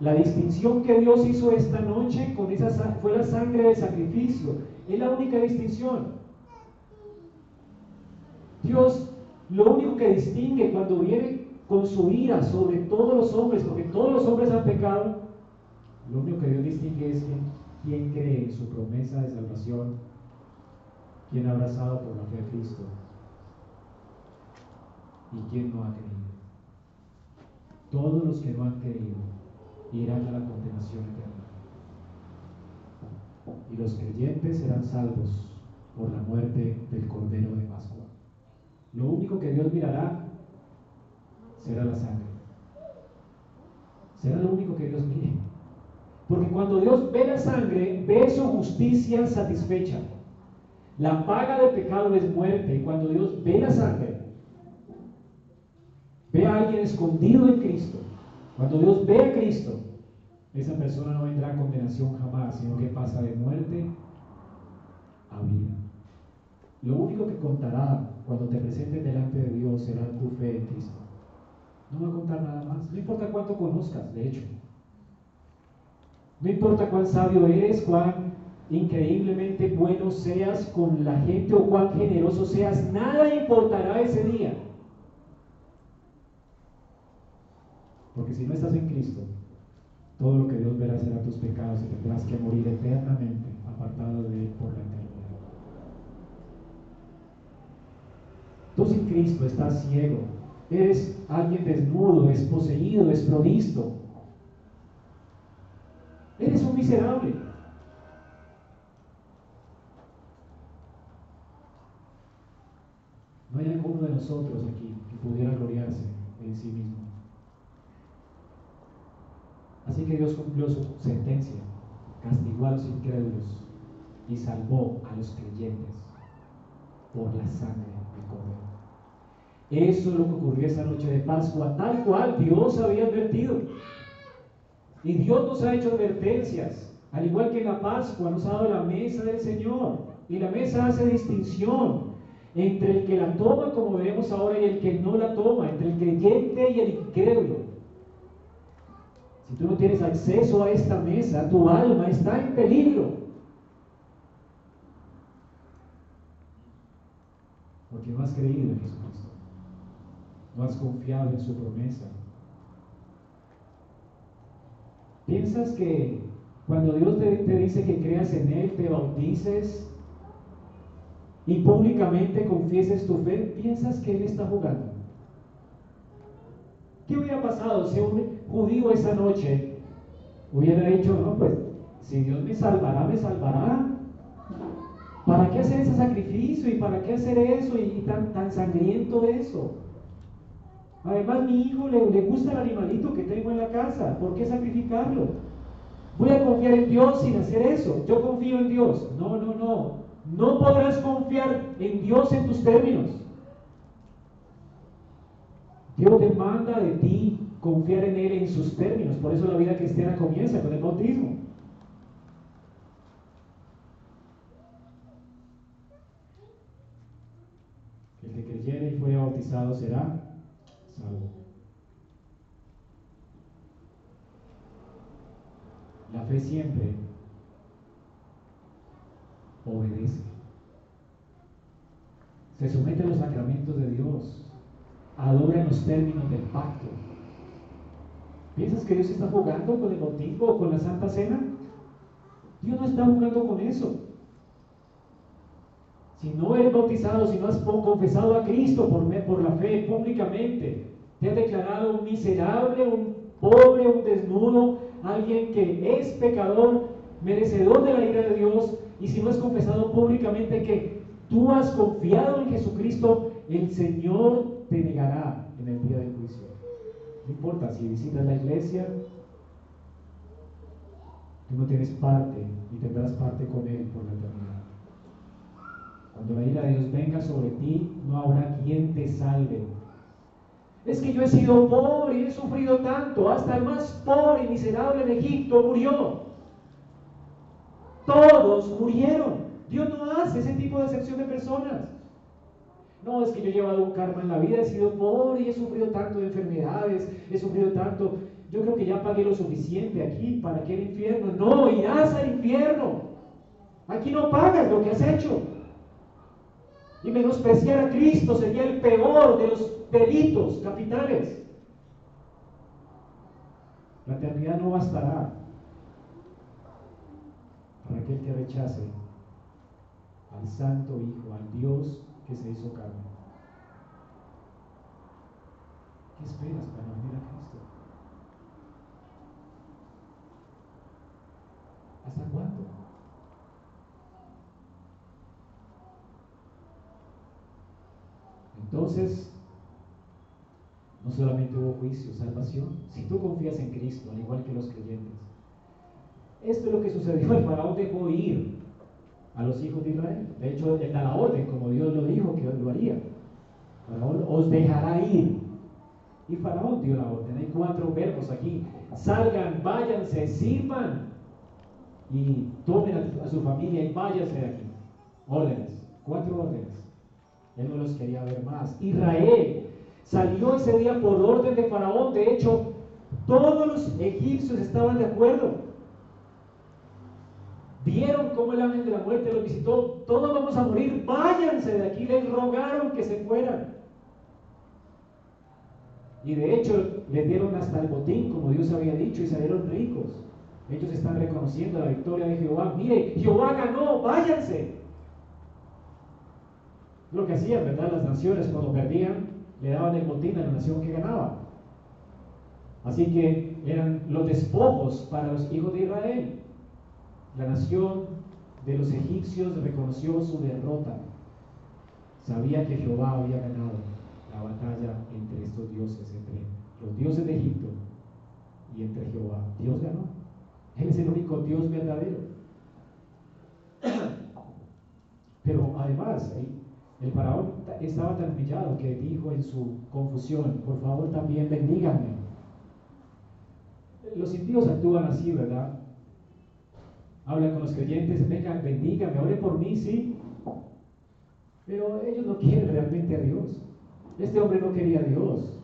La distinción que Dios hizo esta noche con esa fue la sangre de sacrificio. Es la única distinción. Dios lo único que distingue cuando viene con su ira sobre todos los hombres, porque todos los hombres han pecado, lo único que Dios distingue es quién, cree en su promesa de salvación, quién ha abrazado por la fe a Cristo y quién no ha creído. Todos los que no han creído irán a la condenación eterna. Y los creyentes serán salvos por la muerte del Cordero de Pascua. Lo único que Dios mirará será la sangre. Será lo único que Dios mire. Porque cuando Dios ve la sangre, ve su justicia satisfecha. La paga de pecado es muerte. Y cuando Dios ve la sangre, ve a alguien escondido en Cristo cuando Dios ve a Cristo, esa persona no vendrá a condenación jamás, sino que pasa de muerte a vida. Lo único que contará cuando te presentes delante de Dios será tu fe en Cristo. No va a contar nada más. No importa cuánto conozcas, de hecho. No importa cuán sabio eres, cuán increíblemente bueno seas con la gente o cuán generoso seas, nada importará ese día. Porque si no estás en Cristo, todo lo que Dios verá será tus pecados y tendrás que morir eternamente apartado de Él por la eternidad. Tú sin Cristo estás ciego, eres alguien desnudo, desposeído, desprovisto. Miserable. No hay alguno de nosotros aquí que pudiera gloriarse en sí mismo. Así que Dios cumplió su sentencia, castigó a los incrédulos y salvó a los creyentes por la sangre del Cordero. Eso es lo que ocurrió esa noche de Pascua, tal cual Dios había advertido. Y Dios nos ha hecho advertencias, al igual que en la Pascua nos ha dado la mesa del Señor. Y la mesa hace distinción entre el que la toma, como veremos ahora, y el que no la toma, entre el creyente y el incrédulo. Si tú no tienes acceso a esta mesa, tu alma está en peligro. Porque no has creído en Jesucristo. No has confiado en su promesa. ¿Piensas que cuando Dios te, dice que creas en Él, te bautices y públicamente confieses tu fe, piensas que Él está jugando? ¿Qué hubiera pasado si un judío esa noche hubiera dicho, no, pues si Dios me salvará, me salvará? ¿Para qué hacer ese sacrificio y para qué hacer eso y, tan, tan sangriento eso? Además, mi hijo le, le gusta el animalito que tengo en la casa, ¿por qué sacrificarlo? Voy a confiar en Dios sin hacer eso. Yo confío en Dios. No, no, no. No podrás confiar en Dios en tus términos. Dios demanda de ti confiar en Él en sus términos. Por eso la vida cristiana comienza con el bautismo. El que creyere y fuere bautizado será salvo. La fe siempre obedece. Se somete a los sacramentos de Dios. Adora en los términos del pacto. ¿Piensas que Dios está jugando con el bautismo o con la Santa Cena? Dios no está jugando con eso. Si no eres bautizado, si no has confesado a Cristo por, la fe públicamente, te ha declarado un miserable, un pobre, un desnudo, alguien que es pecador, merecedor de la ira de Dios, y si no has confesado públicamente que tú has confiado en Jesucristo, el Señor te negará en el día del juicio. No importa si visitas la iglesia, tú no tienes parte y tendrás parte con Él por la eternidad. Cuando la ira de Dios venga sobre ti, no habrá quien te salve es que yo he sido pobre y he sufrido tanto. Hasta el más pobre y miserable en Egipto murió. Todos murieron. Dios no hace ese tipo de excepción de personas. No, es que yo he llevado un karma en la vida, he sido pobre y he sufrido tanto de enfermedades, he sufrido tanto. Yo creo que ya pagué lo suficiente aquí para que el infierno. No, irás al infierno. Aquí no pagas lo que has hecho. Y menospreciar a Cristo sería el peor de los delitos capitales. La eternidad no bastará para aquel que rechace al Santo Hijo, al Dios que se hizo carne. ¿Qué esperas para venir a Cristo? ¿Hasta cuándo? Entonces, no solamente hubo juicio, salvación. Si tú confías en Cristo, al igual que los creyentes. Esto es lo que sucedió. El faraón dejó ir a los hijos de Israel. De hecho, él da la orden, como Dios lo dijo que lo haría. Faraón os dejará ir. Y Faraón dio la orden. Hay cuatro verbos aquí. Salgan, váyanse, sirvan. Y tomen a, su familia y váyanse de aquí. Órdenes. Cuatro órdenes. Él no los quería ver más. Israel salió ese día por orden de Faraón. De hecho, todos los egipcios estaban de acuerdo. Vieron cómo el ángel de la muerte los visitó. Todos vamos a morir, váyanse de aquí. Les rogaron que se fueran. Y de hecho, les dieron hasta el botín, como Dios había dicho, y salieron ricos. Ellos están reconociendo la victoria de Jehová. Mire, Jehová ganó, váyanse. Lo que hacían, ¿verdad? Las naciones cuando perdían, le daban el botín a la nación que ganaba. Así que eran los despojos para los hijos de Israel. La nación de los egipcios reconoció su derrota. Sabía que Jehová había ganado la batalla entre estos dioses, entre los dioses de Egipto y entre Jehová. Dios ganó. Él es el único Dios verdadero. Pero además, el faraón estaba tan pillado que dijo en su confusión, por favor también bendíganme. Los impíos actúan así, ¿verdad? Hablan con los creyentes, vengan, bendíganme, ore por mí, sí. Pero ellos no quieren realmente a Dios. Este hombre no quería a Dios.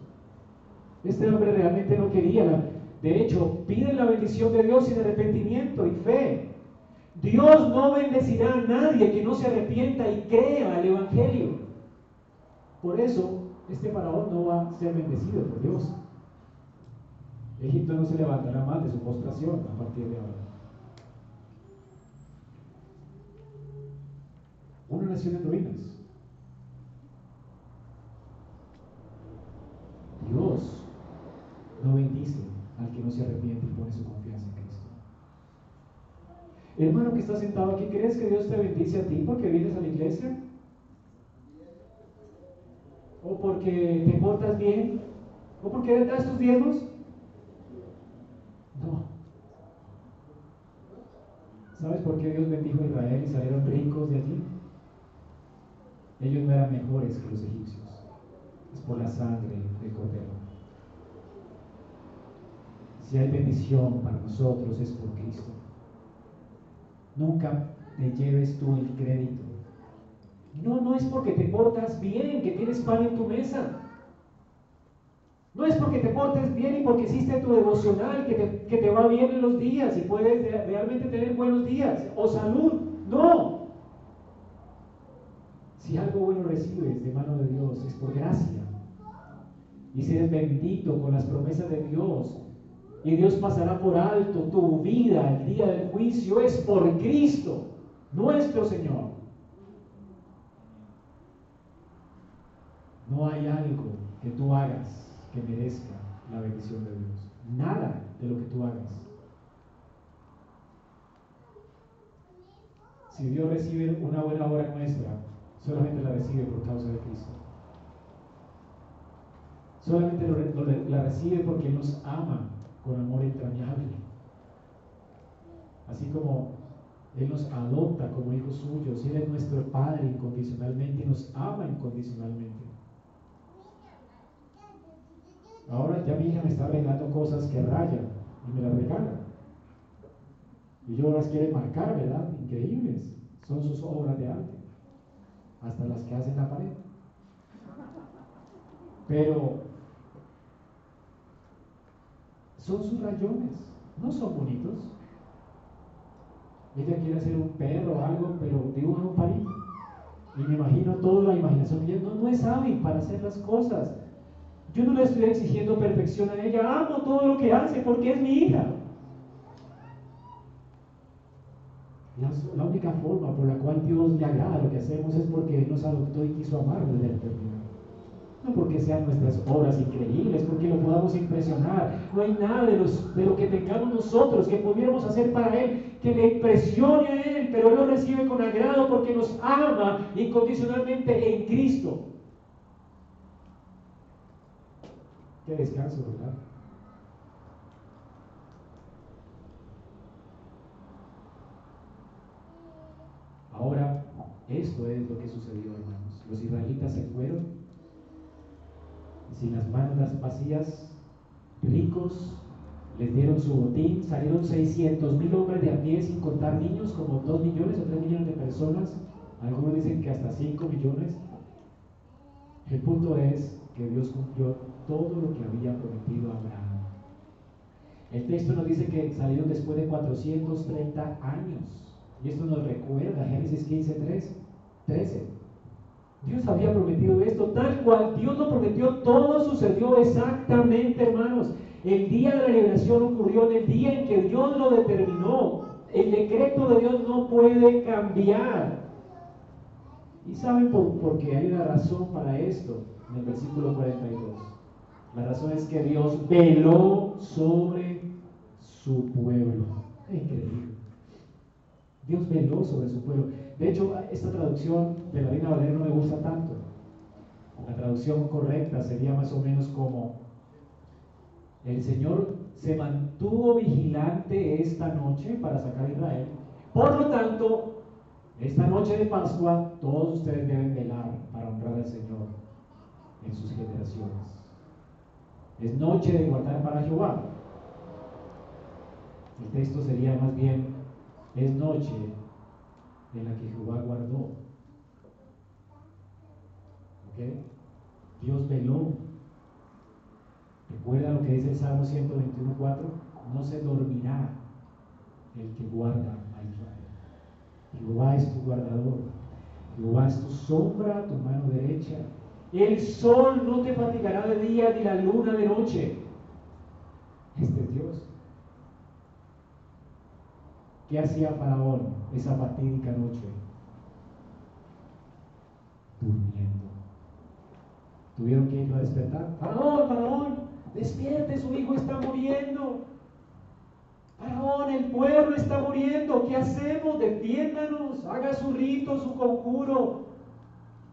Este hombre realmente no quería. De hecho, piden la bendición de Dios sin arrepentimiento y fe. Dios no bendecirá a nadie que no se arrepienta y crea el Evangelio. Por eso, este faraón no va a ser bendecido por Dios. Egipto no se levantará más de su postración a partir de ahora. Una nación en ruinas. Dios no bendice al que no se arrepiente y pone su confianza en Cristo. Hermano que está sentado aquí, ¿crees que Dios te bendice a ti porque vienes a la iglesia? ¿O porque te portas bien? ¿O porque das tus diezmos? No. ¿Sabes por qué Dios bendijo a Israel y salieron ricos de allí? Ellos no eran mejores que los egipcios. Es por la sangre del cordero. Si hay bendición para nosotros es por Cristo. Nunca te lleves tú el crédito. No, no es porque te portas bien, que tienes pan en tu mesa. No es porque te portes bien y porque hiciste tu devocional, que te, que te va bien en los días y puedes realmente tener buenos días o salud. No. Si algo bueno recibes de mano de Dios es por gracia. Y seres bendito con las promesas de Dios. Y Dios pasará por alto tu vida el día del juicio. Es por Cristo, nuestro Señor. No hay algo que tú hagas que merezca la bendición de Dios. Nada de lo que tú hagas. Si Dios recibe una buena obra nuestra, solamente la recibe por causa de Cristo. Solamente la recibe porque nos ama con amor entrañable. Así como Él nos adopta como hijos suyos, Él es nuestro Padre incondicionalmente y nos ama incondicionalmente. Ahora ya mi hija me está regalando cosas que rayan y me las regala. Y yo las quiero marcar, ¿verdad? Increíbles. Son sus obras de arte. Hasta las que hacen la pared. Pero son sus rayones. No son bonitos. Ella quiere hacer un perro o algo, pero dibuja un palito. Y me imagino toda la imaginación. Ella no, es hábil para hacer las cosas. Yo no le estoy exigiendo perfección a ella, amo todo lo que hace porque es mi hija. La, única forma por la cual Dios le agrada lo que hacemos es porque Él nos adoptó y quiso amar desde eternidad. No porque sean nuestras obras increíbles, porque lo podamos impresionar. No hay nada de, de lo que tengamos nosotros que pudiéramos hacer para Él que le impresione a Él, pero Él lo recibe con agrado porque nos ama incondicionalmente en Cristo. Qué descanso, ¿verdad? Ahora, esto es lo que sucedió, hermanos. Los israelitas se fueron sin las manos vacías, ricos, les dieron su botín, salieron 600 mil hombres de a pie sin contar niños, como 2 millones o 3 millones de personas. Algunos dicen que hasta 5 millones. El punto es que Dios cumplió todo lo que había prometido a Abraham. El texto nos dice que salieron después de 430 años. Y esto nos recuerda Génesis 15, 13. Dios había prometido esto, tal cual Dios lo prometió, todo sucedió exactamente, hermanos. El día de la liberación ocurrió en el día en que Dios lo determinó. El decreto de Dios no puede cambiar. ¿Y saben por, qué hay una razón para esto? En el versículo 42. La razón es que Dios veló sobre su pueblo. Increíble. Dios veló sobre su pueblo. De hecho, esta traducción de la Reina Valera no me gusta tanto. La traducción correcta sería más o menos como, el Señor se mantuvo vigilante esta noche para sacar a Israel. Por lo tanto, esta noche de Pascua, todos ustedes deben velar para honrar al Señor en sus generaciones. Es noche de guardar para Jehová. El texto sería más bien, es noche en la que Jehová guardó. qué? Dios veló. Recuerda lo que dice el Salmo 121.4, no se dormirá el que guarda a Israel. Jehová es tu guardador, Jehová es tu sombra, tu mano derecha. El sol no te fatigará de día ni la luna de noche. Este es Dios. ¿Qué hacía Faraón esa fatídica noche? Durmiendo. Tuvieron que ir a despertar. Faraón, Faraón, despierte, su hijo está muriendo. Faraón, el pueblo está muriendo. ¿Qué hacemos? Defiéndanos. Haga su rito, su conjuro.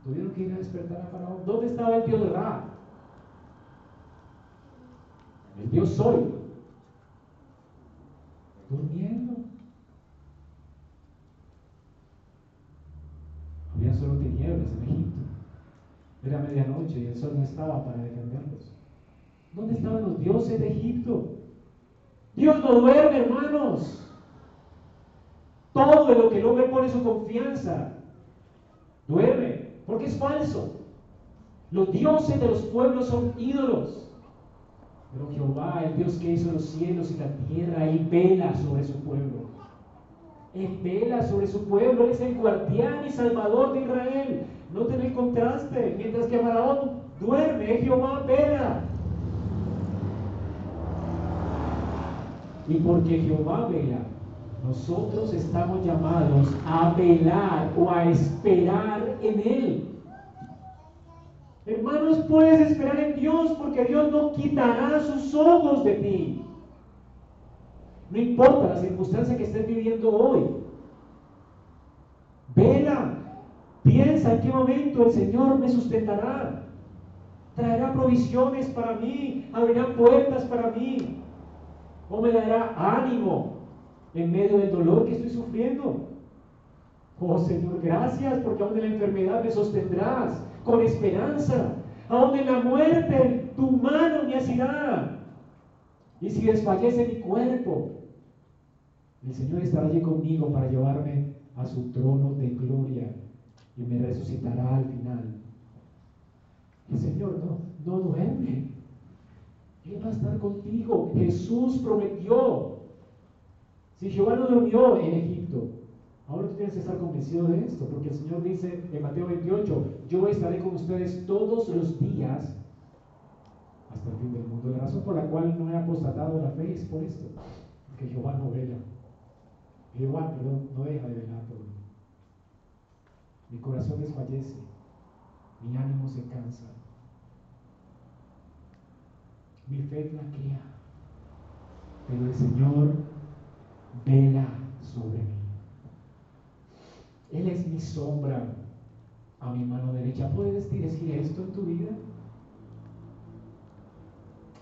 Tuvieron que ir a despertar a Faraón. ¿Dónde estaba el Dios Ra? El Dios Sol. Durmiendo. Había solo tinieblas en Egipto. Era medianoche y el sol no estaba para defenderlos. ¿Dónde estaban los dioses de Egipto? Dios no duerme, hermanos. Todo en lo que el hombre pone su confianza duerme, porque es falso. Los dioses de los pueblos son ídolos. Pero Jehová, el Dios que hizo los cielos y la tierra, Él vela sobre su pueblo. Él vela sobre su pueblo, es el guardián y salvador de Israel. No el contraste. Mientras que Faraón duerme, Jehová vela. Y porque Jehová vela, nosotros estamos llamados a velar o a esperar en Él. Hermanos, puedes esperar en Dios porque Dios no quitará sus ojos de ti. No importa la circunstancia que estés viviendo hoy. Vela. Piensa en qué momento el Señor me sustentará. Traerá provisiones para mí. Abrirá puertas para mí. O me dará ánimo en medio del dolor que estoy sufriendo. Oh Señor, gracias porque aún en la enfermedad me sostendrás con esperanza. Aún en la muerte tu mano me asirá. Y si desfallece mi cuerpo, el Señor estará allí conmigo para llevarme a su trono de gloria y me resucitará al final. El Señor no, no duerme. Él va a estar contigo. Jesús prometió. Si Jehová no durmió en Egipto, ahora tú tienes que estar convencido de esto, porque el Señor dice en Mateo 28, yo estaré con ustedes todos los días hasta el fin del mundo. La razón por la cual no he apostatado la fe es por esto, porque Jehová no vela. Jehová, perdón, no deja de velar por mí. Mi corazón desfallece, mi ánimo se cansa, mi fe flaquea, pero el Señor vela sobre mí. Él es mi sombra a mi mano derecha. ¿Puedes decir esto en tu vida?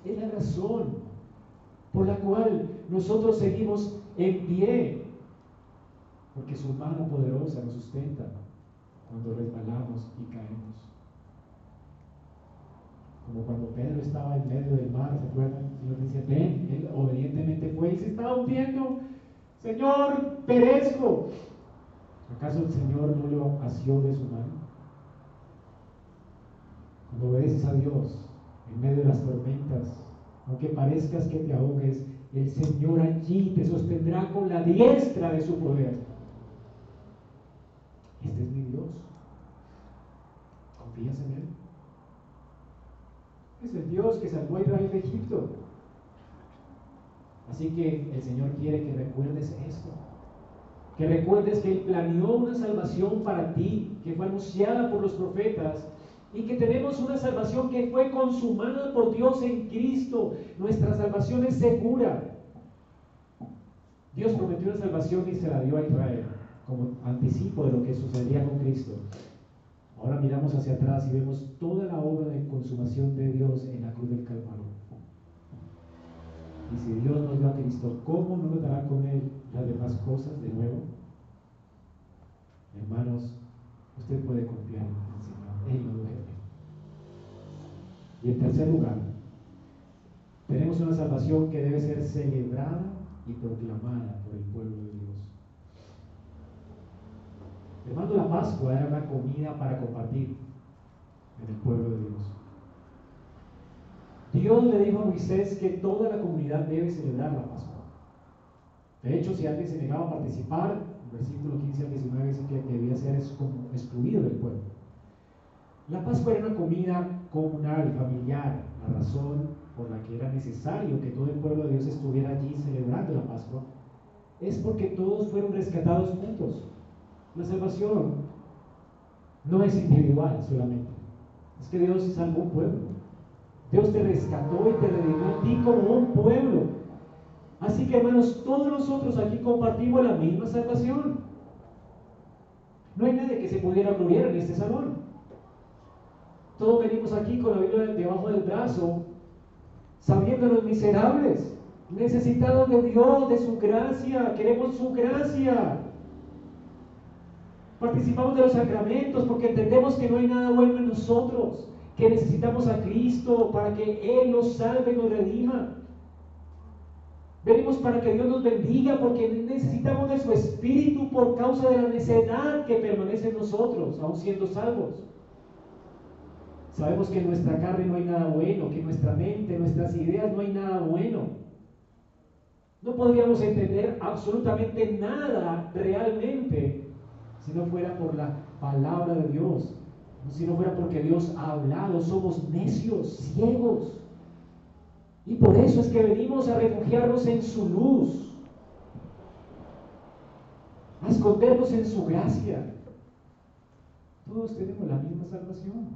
Es la razón por la cual nosotros seguimos en pie, porque su mano poderosa nos sustenta cuando resbalamos y caemos. Como cuando Pedro estaba en medio del mar, ¿se acuerdan? El Señor dice, ven, él obedientemente fue y se estaba hundiendo. Señor, perezco. ¿Acaso el Señor no lo asió de su mano? Cuando obedeces a Dios en medio de las tormentas, aunque parezcas que te ahogues, el Señor allí te sostendrá con la diestra de su poder. Este es mi Dios. ¿Confías en Él? Es el Dios que salvó a Israel de Egipto. Así que el Señor quiere que recuerdes esto. Que recuerdes que Él planeó una salvación para ti, que fue anunciada por los profetas, y que tenemos una salvación que fue consumada por Dios en Cristo. Nuestra salvación es segura. Dios prometió una salvación y se la dio a Israel como anticipo de lo que sucedería con Cristo. Ahora miramos hacia atrás y vemos toda la obra de consumación de Dios en la cruz del Calvario. Y si Dios nos dio a Cristo, ¿cómo no nos dará con Él las demás cosas de nuevo? Hermanos, usted puede confiar en el Señor, Él no duerme. Y en tercer lugar, tenemos una salvación que debe ser celebrada y proclamada por el pueblo de Dios. Hermano, la Pascua era una comida para compartir. en el pueblo de Dios. Dios le dijo a Moisés que toda la comunidad debe celebrar la Pascua. De hecho, si alguien se negaba a participar, el versículo 15 al 19 dice que debía ser excluido del pueblo. La Pascua era una comida comunal, familiar, la razón por la que era necesario que todo el pueblo de Dios estuviera allí celebrando la Pascua es porque todos fueron rescatados juntos. La salvación no es individual solamente, es que Dios salvó un pueblo. Dios te rescató y te redimió a ti como un pueblo. Así que hermanos, todos nosotros aquí compartimos la misma salvación. No hay nadie que se pudiera gloriar en este salón. Todos venimos aquí con la Biblia debajo del brazo, sabiéndonos miserables, necesitados de Dios, de su gracia, queremos su gracia. Participamos de los sacramentos porque entendemos que no hay nada bueno en nosotros, que necesitamos a Cristo para que Él nos salve y nos redima. Venimos para que Dios nos bendiga porque necesitamos de su Espíritu por causa de la necedad que permanece en nosotros, aun siendo salvos. Sabemos que en nuestra carne no hay nada bueno, que en nuestra mente, en nuestras ideas no hay nada bueno. No podríamos entender absolutamente nada realmente si no fuera por la palabra de Dios, si no fuera porque Dios ha hablado. Somos necios, ciegos. Y por eso es que venimos a refugiarnos en su luz, a escondernos en su gracia. Todos tenemos la misma salvación.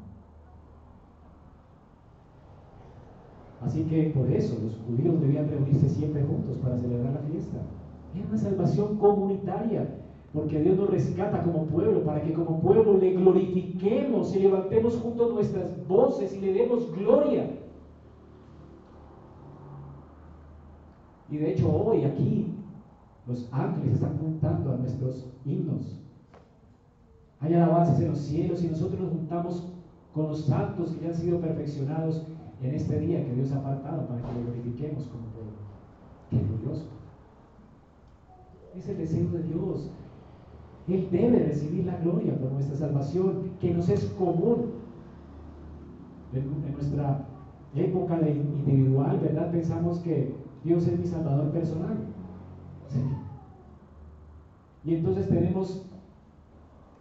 Así que por eso los judíos debían reunirse siempre juntos para celebrar la fiesta. Es una salvación comunitaria, porque Dios nos rescata como pueblo, para que como pueblo le glorifiquemos y levantemos juntos nuestras voces y le demos gloria. Y de hecho hoy aquí los ángeles están juntando a nuestros himnos. Hay alabanzas en los cielos y nosotros nos juntamos con los santos que ya han sido perfeccionados en este día que Dios ha apartado para que lo glorifiquemos como pueblo. Qué glorioso. Es el deseo de Dios. Él debe recibir la gloria por nuestra salvación, que nos es común. En, nuestra época individual, ¿verdad? Pensamos que Dios es mi salvador personal. Y entonces tenemos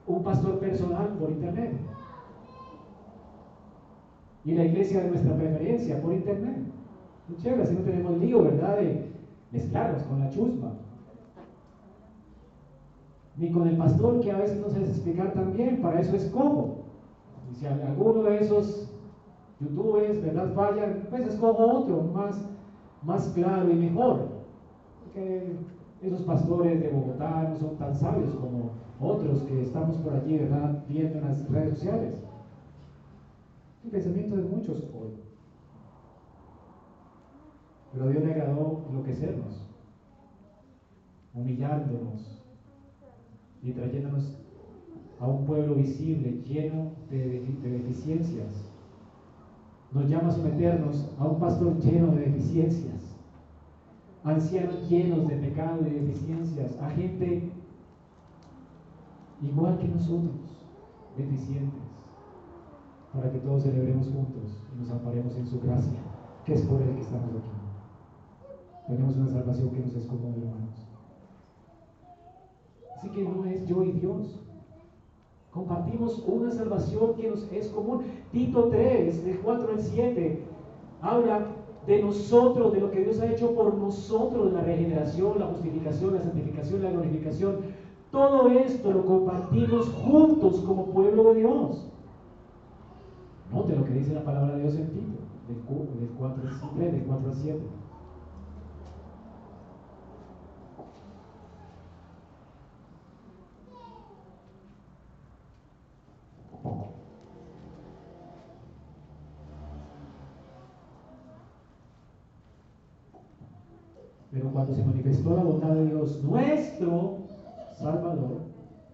un pastor personal por internet y la iglesia de nuestra preferencia por internet. Muy chévere, así no tenemos lío, ¿verdad? De mezclarnos con la chusma. Ni con el pastor que a veces no sabes explicar también, para eso es como. Y si alguno de esos youtubers, ¿verdad? Fallan, pues escojo otro más, más claro y mejor. Porque esos pastores de Bogotá no son tan sabios como otros que estamos por allí, ¿verdad? Viendo en las redes sociales el pensamiento de muchos hoy. Pero Dios le agradó enloquecernos, humillándonos y trayéndonos a un pueblo visible, lleno de, deficiencias. Nos llama a someternos a un pastor lleno de deficiencias, ancianos llenos de pecado y de deficiencias, a gente igual que nosotros, deficientes para que todos celebremos juntos y nos amparemos en su gracia, que es por Él que estamos aquí. Tenemos una salvación que nos es común, hermanos. Así que no es yo y Dios. Compartimos una salvación que nos es común. Tito 3, del 4 al 7, habla de nosotros, de lo que Dios ha hecho por nosotros, la regeneración, la justificación, la santificación, la glorificación. Todo esto lo compartimos juntos como pueblo de Dios. Note lo que dice la palabra de Dios en Tito, del 4 del 4 al 7. Pero cuando se manifestó la bondad de Dios, nuestro Salvador,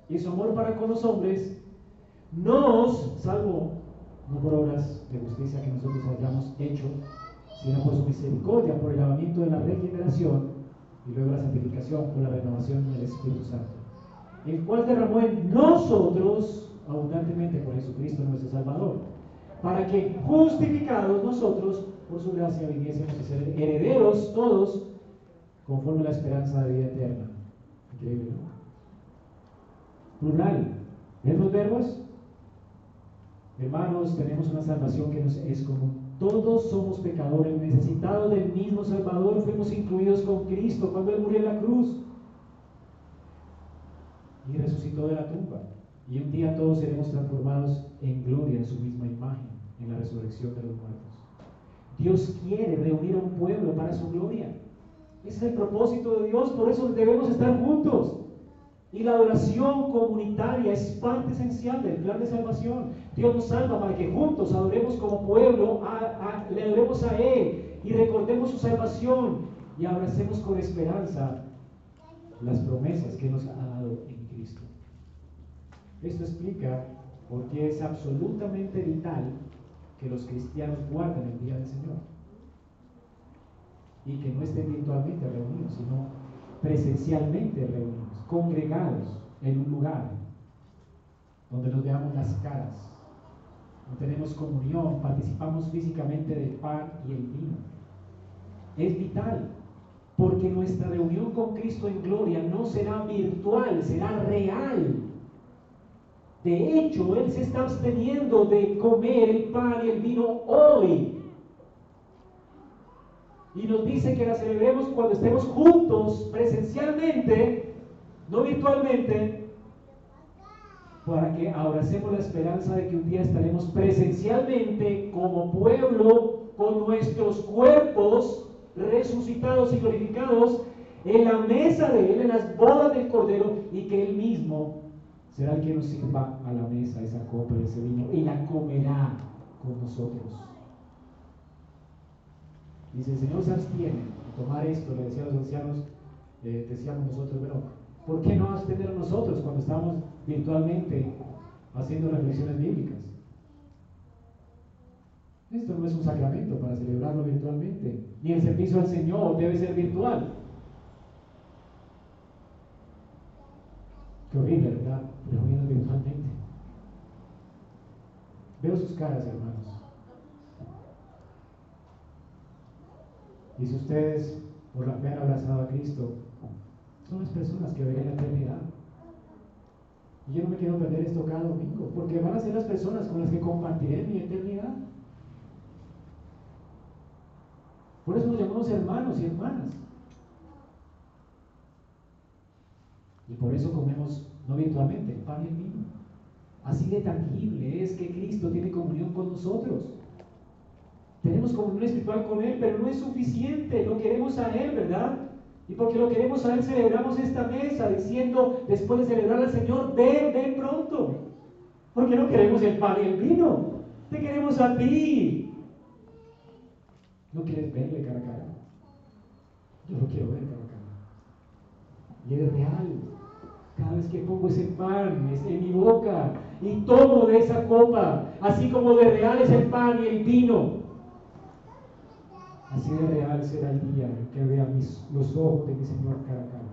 y su amor para con los hombres, nos salvó no por obras de justicia que nosotros hayamos hecho, sino por su misericordia, por el lavamiento de la regeneración y luego la santificación por la renovación del Espíritu Santo, el cual derramó en nosotros abundantemente por Jesucristo nuestro Salvador, para que justificados nosotros por su gracia viniésemos a ser herederos todos conforme a la esperanza de vida eterna. Increíble, ¿no? Plural. ¿Ven verbos? Hermanos, tenemos una salvación que nos es común. Todos somos pecadores, necesitados del mismo Salvador. Fuimos incluidos con Cristo cuando Él murió en la cruz y resucitó de la tumba. Y un día todos seremos transformados en gloria en su misma imagen, en la resurrección de los muertos. Dios quiere reunir a un pueblo para su gloria. Ese es el propósito de Dios, por eso debemos estar juntos. Y la adoración comunitaria es parte esencial del plan de salvación. Dios nos salva para que juntos adoremos como pueblo, le adoremos a Él y recordemos su salvación y abracemos con esperanza las promesas que nos ha dado en Cristo. Esto explica por qué es absolutamente vital que los cristianos guarden el día del Señor y que no estén virtualmente reunidos, sino presencialmente reunidos, congregados en un lugar donde nos veamos las caras, donde tenemos comunión, participamos físicamente del pan y el vino. Es vital, porque nuestra reunión con Cristo en gloria no será virtual, será real. De hecho, Él se está absteniendo de comer el pan y el vino hoy. Y nos dice que la celebremos cuando estemos juntos, presencialmente, no virtualmente, para que abracemos la esperanza de que un día estaremos presencialmente como pueblo con nuestros cuerpos resucitados y glorificados en la mesa de Él, en las bodas del Cordero, y que Él mismo será el que nos sirva a la mesa esa copa de ese vino y la comerá con nosotros. Dice, el Señor se abstiene de tomar esto, le decía a los ancianos, eh, decíamos nosotros, bueno, ¿por qué no abstener nosotros cuando estamos virtualmente haciendo reflexiones bíblicas? Esto no es un sacramento para celebrarlo virtualmente, ni el servicio al Señor debe ser virtual. Qué horrible, ¿verdad? Reuniendo virtualmente. Veo sus caras, hermanos. Y si ustedes, por la fe han abrazado a Cristo, son las personas que verán la eternidad. Y yo no me quiero perder esto cada domingo, porque van a ser las personas con las que compartiré mi eternidad. Por eso nos llamamos hermanos y hermanas. Y por eso comemos, no virtualmente, el pan y el vino. Así de tangible es que Cristo tiene comunión con nosotros. Tenemos comunión espiritual con Él, pero no es suficiente. Lo queremos a Él, ¿verdad? Y porque lo queremos a Él, celebramos esta mesa diciendo, después de celebrar al Señor, ven, ven pronto. Porque no queremos el pan y el vino. Te queremos a ti. ¿No quieres verle cara a cara? Yo lo quiero ver cara a cara. Y es real. Cada vez que pongo ese pan en mi boca y tomo de esa copa, así como de real es el pan y el vino, así de real será el día en que vea los ojos de mi Señor cara a.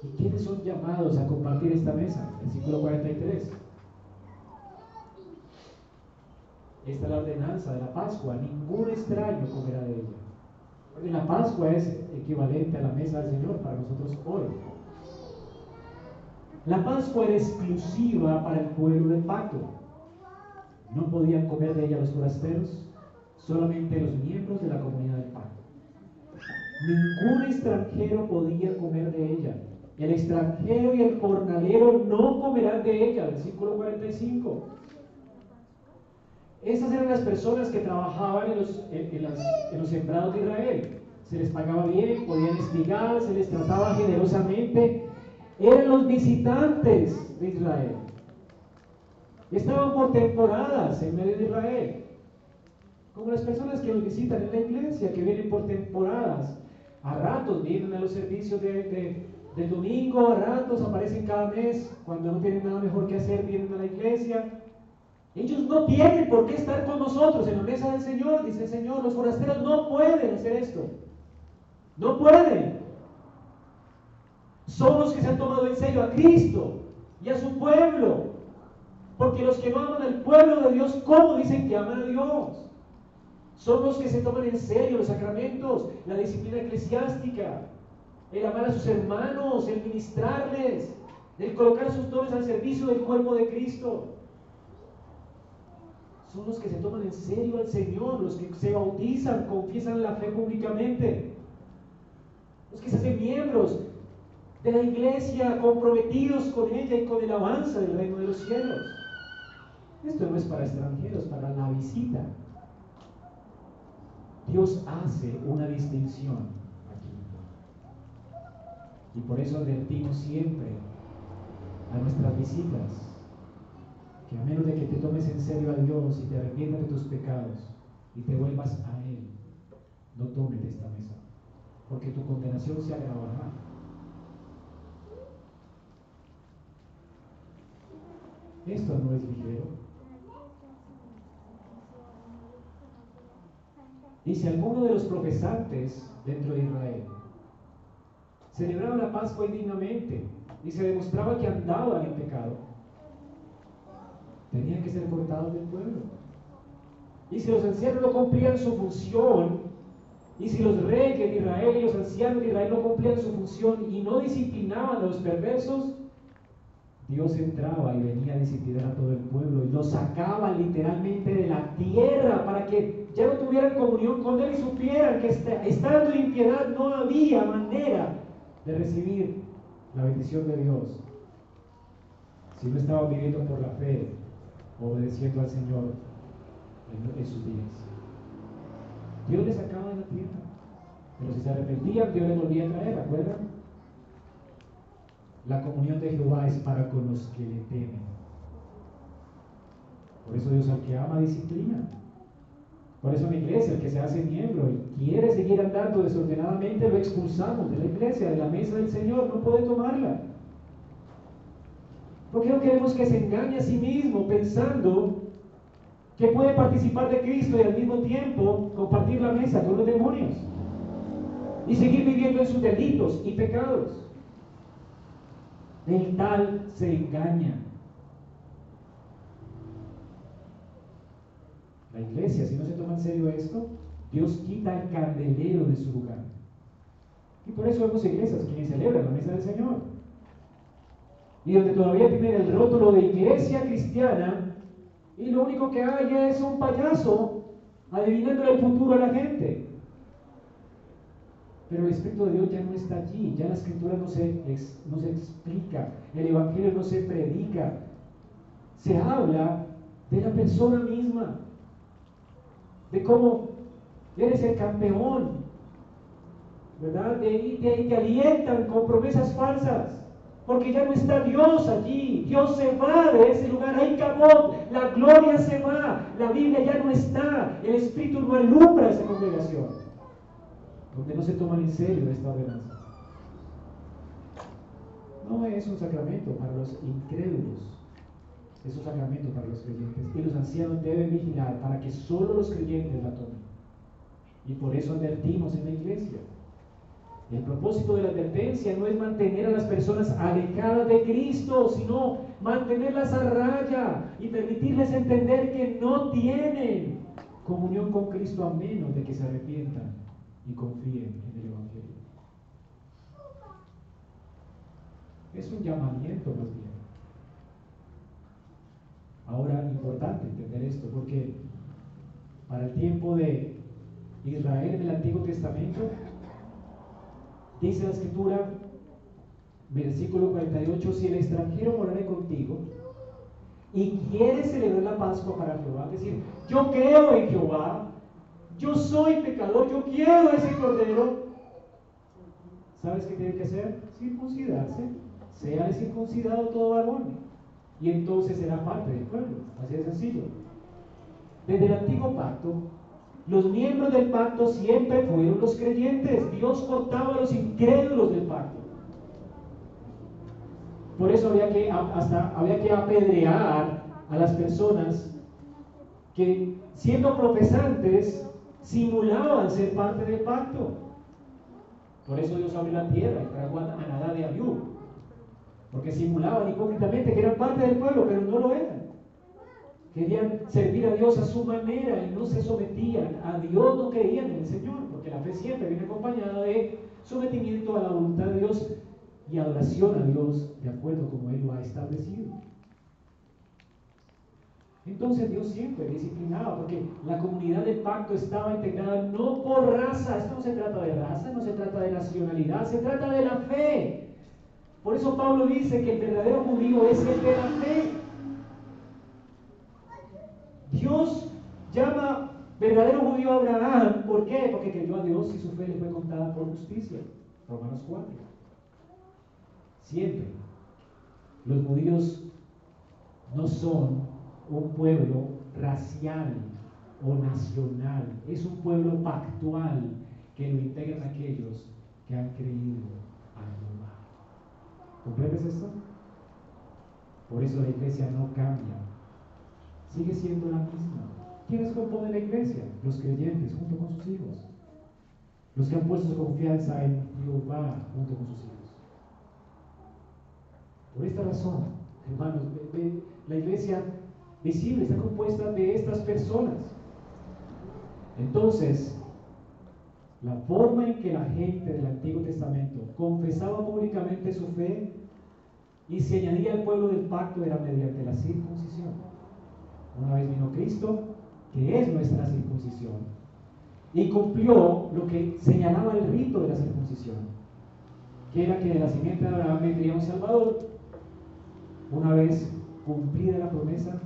¿Y quiénes son llamados a compartir esta mesa? Versículo 43. Esta es la ordenanza de la Pascua. Ningún extraño comerá de ella la Pascua es equivalente a la mesa del Señor para nosotros hoy. La Pascua era exclusiva para el pueblo del pacto. No podían comer de ella los forasteros, solamente los miembros de la comunidad del pacto. Ningún extranjero podía comer de ella. El extranjero y el jornalero no comerán de ella. Versículo 45. Esas eran las personas que trabajaban en los, en, los sembrados de Israel. Se les pagaba bien, podían espigar, se les trataba generosamente. Eran los visitantes de Israel. Estaban por temporadas en medio de Israel. Como las personas que nos visitan en la iglesia, que vienen por temporadas. A ratos vienen a los servicios de, del domingo, a ratos aparecen cada mes. Cuando no tienen nada mejor que hacer, vienen a la iglesia. Ellos no tienen por qué estar con nosotros en la mesa del Señor, dice el Señor. Los forasteros no pueden hacer esto. No pueden. Son los que se han tomado en serio a Cristo y a su pueblo. Porque los que no aman al pueblo de Dios, ¿cómo dicen que aman a Dios? Son los que se toman en serio los sacramentos, la disciplina eclesiástica, el amar a sus hermanos, el ministrarles, el colocar sus dones al servicio del cuerpo de Cristo. Son los que se toman en serio al Señor, los que se bautizan, confiesan la fe públicamente, los que se hacen miembros de la iglesia, comprometidos con ella y con el avance del reino de los cielos. Esto no es para extranjeros, para la visita. Dios hace una distinción aquí. Y por eso advertimos siempre a nuestras visitas que a menos de que te tomes en serio a Dios y te arrepientas de tus pecados y te vuelvas a Él, no tomes esta mesa, porque tu condenación se agravará. Esto no es ligero. Y si alguno de los profesantes dentro de Israel celebraba la Pascua indignamente y se demostraba que andaban en pecado, tenían que ser cortados del pueblo. Y si los ancianos no cumplían su función, y si los reyes de Israel y los ancianos de Israel no cumplían su función y no disciplinaban a los perversos, Dios entraba y venía a disciplinar a todo el pueblo y los sacaba literalmente de la tierra para que ya no tuvieran comunión con Él y supieran que estando en impiedad no había manera de recibir la bendición de Dios si no estaban viviendo por la fe, obedeciendo al Señor en, sus días. Dios les sacaba de la tierra, pero si se arrepentían, Dios les volvía a traer, ¿acuerdan? La comunión de Jehová es para con los que le temen. Por eso Dios al que ama disciplina. Por eso en la iglesia, el que se hace miembro y quiere seguir andando desordenadamente, lo expulsamos de la iglesia, de la mesa del Señor, no puede tomarla. Porque no queremos que se engañe a sí mismo pensando que puede participar de Cristo y al mismo tiempo compartir la mesa con los demonios y seguir viviendo en sus delitos y pecados. El tal se engaña. La iglesia, si no se toma en serio esto, Dios quita el candelero de su lugar. Y por eso vemos iglesias que celebran la mesa del Señor. Y donde todavía tienen el rótulo de iglesia cristiana, y lo único que hay es un payaso adivinando el futuro a la gente. Pero el Espíritu de Dios ya no está allí, ya la escritura no se, no se explica, el Evangelio no se predica, se habla de la persona misma, de cómo eres el campeón, ¿verdad? De ahí te, alientan con promesas falsas, porque ya no está Dios allí, Dios se va de ese lugar, hay cabot, la gloria se va, la Biblia ya no está, el Espíritu no alumbra esa congregación donde no se toman en serio esta ordenanza. No es un sacramento para los incrédulos, es un sacramento para los creyentes. Y los ancianos deben vigilar para que solo los creyentes la tomen. Y por eso advertimos en la iglesia. El propósito de la advertencia no es mantener a las personas alejadas de Cristo, sino mantenerlas a raya y permitirles entender que no tienen comunión con Cristo a menos de que se arrepientan y confíen en el Evangelio. Es un llamamiento más bien. Ahora, importante entender esto, porque para el tiempo de Israel en el Antiguo Testamento, dice la Escritura, versículo 48, si el extranjero morare contigo y quiere celebrar la Pascua para Jehová, es decir, yo creo en Jehová, yo soy pecador, yo quiero ese cordero. ¿Sabes qué tiene que hacer? Circuncidarse. Sea circuncidado todo varón. Y entonces será parte del pueblo. Así de sencillo. Desde el antiguo pacto, los miembros del pacto siempre fueron los creyentes. Dios cortaba a los incrédulos del pacto. Por eso había que, hasta, había que apedrear a las personas que siendo profesantes simulaban ser parte del pacto. Por eso Dios abrió la tierra y trajo a Nadá de Abiú. Porque simulaban hipócritamente que eran parte del pueblo, pero no lo eran. Querían servir a Dios a su manera y no se sometían a Dios, no creían en el Señor, porque la fe siempre viene acompañada de sometimiento a la voluntad de Dios y adoración a Dios de acuerdo como Él lo ha establecido. Entonces Dios siempre disciplinaba, porque la comunidad del pacto estaba integrada no por raza, esto no se trata de raza, no se trata de nacionalidad, se trata de la fe. Por eso Pablo dice que el verdadero judío es el de la fe. Dios llama verdadero judío a Abraham, ¿por qué? Porque creyó a Dios y su fe le fue contada por justicia. Romanos 4. Siempre. Los judíos no son un pueblo racial o nacional, es un pueblo pactual que lo integran aquellos que han creído. ¿Comprendes esto? Por eso la iglesia no cambia, sigue siendo la misma. ¿Quiénes componen la iglesia? Los creyentes junto con sus hijos. Los que han puesto su confianza en Jehová junto con sus hijos. Por esta razón, hermanos, la iglesia visible, está compuesta de estas personas. Entonces, la forma en que la gente del Antiguo Testamento confesaba públicamente su fe y se añadía al pueblo del pacto era mediante la circuncisión. Una vez vino Cristo, que es nuestra circuncisión, y cumplió lo que señalaba el rito de la circuncisión, que era que de la simiente de vendría un Salvador. Una vez cumplida la promesa,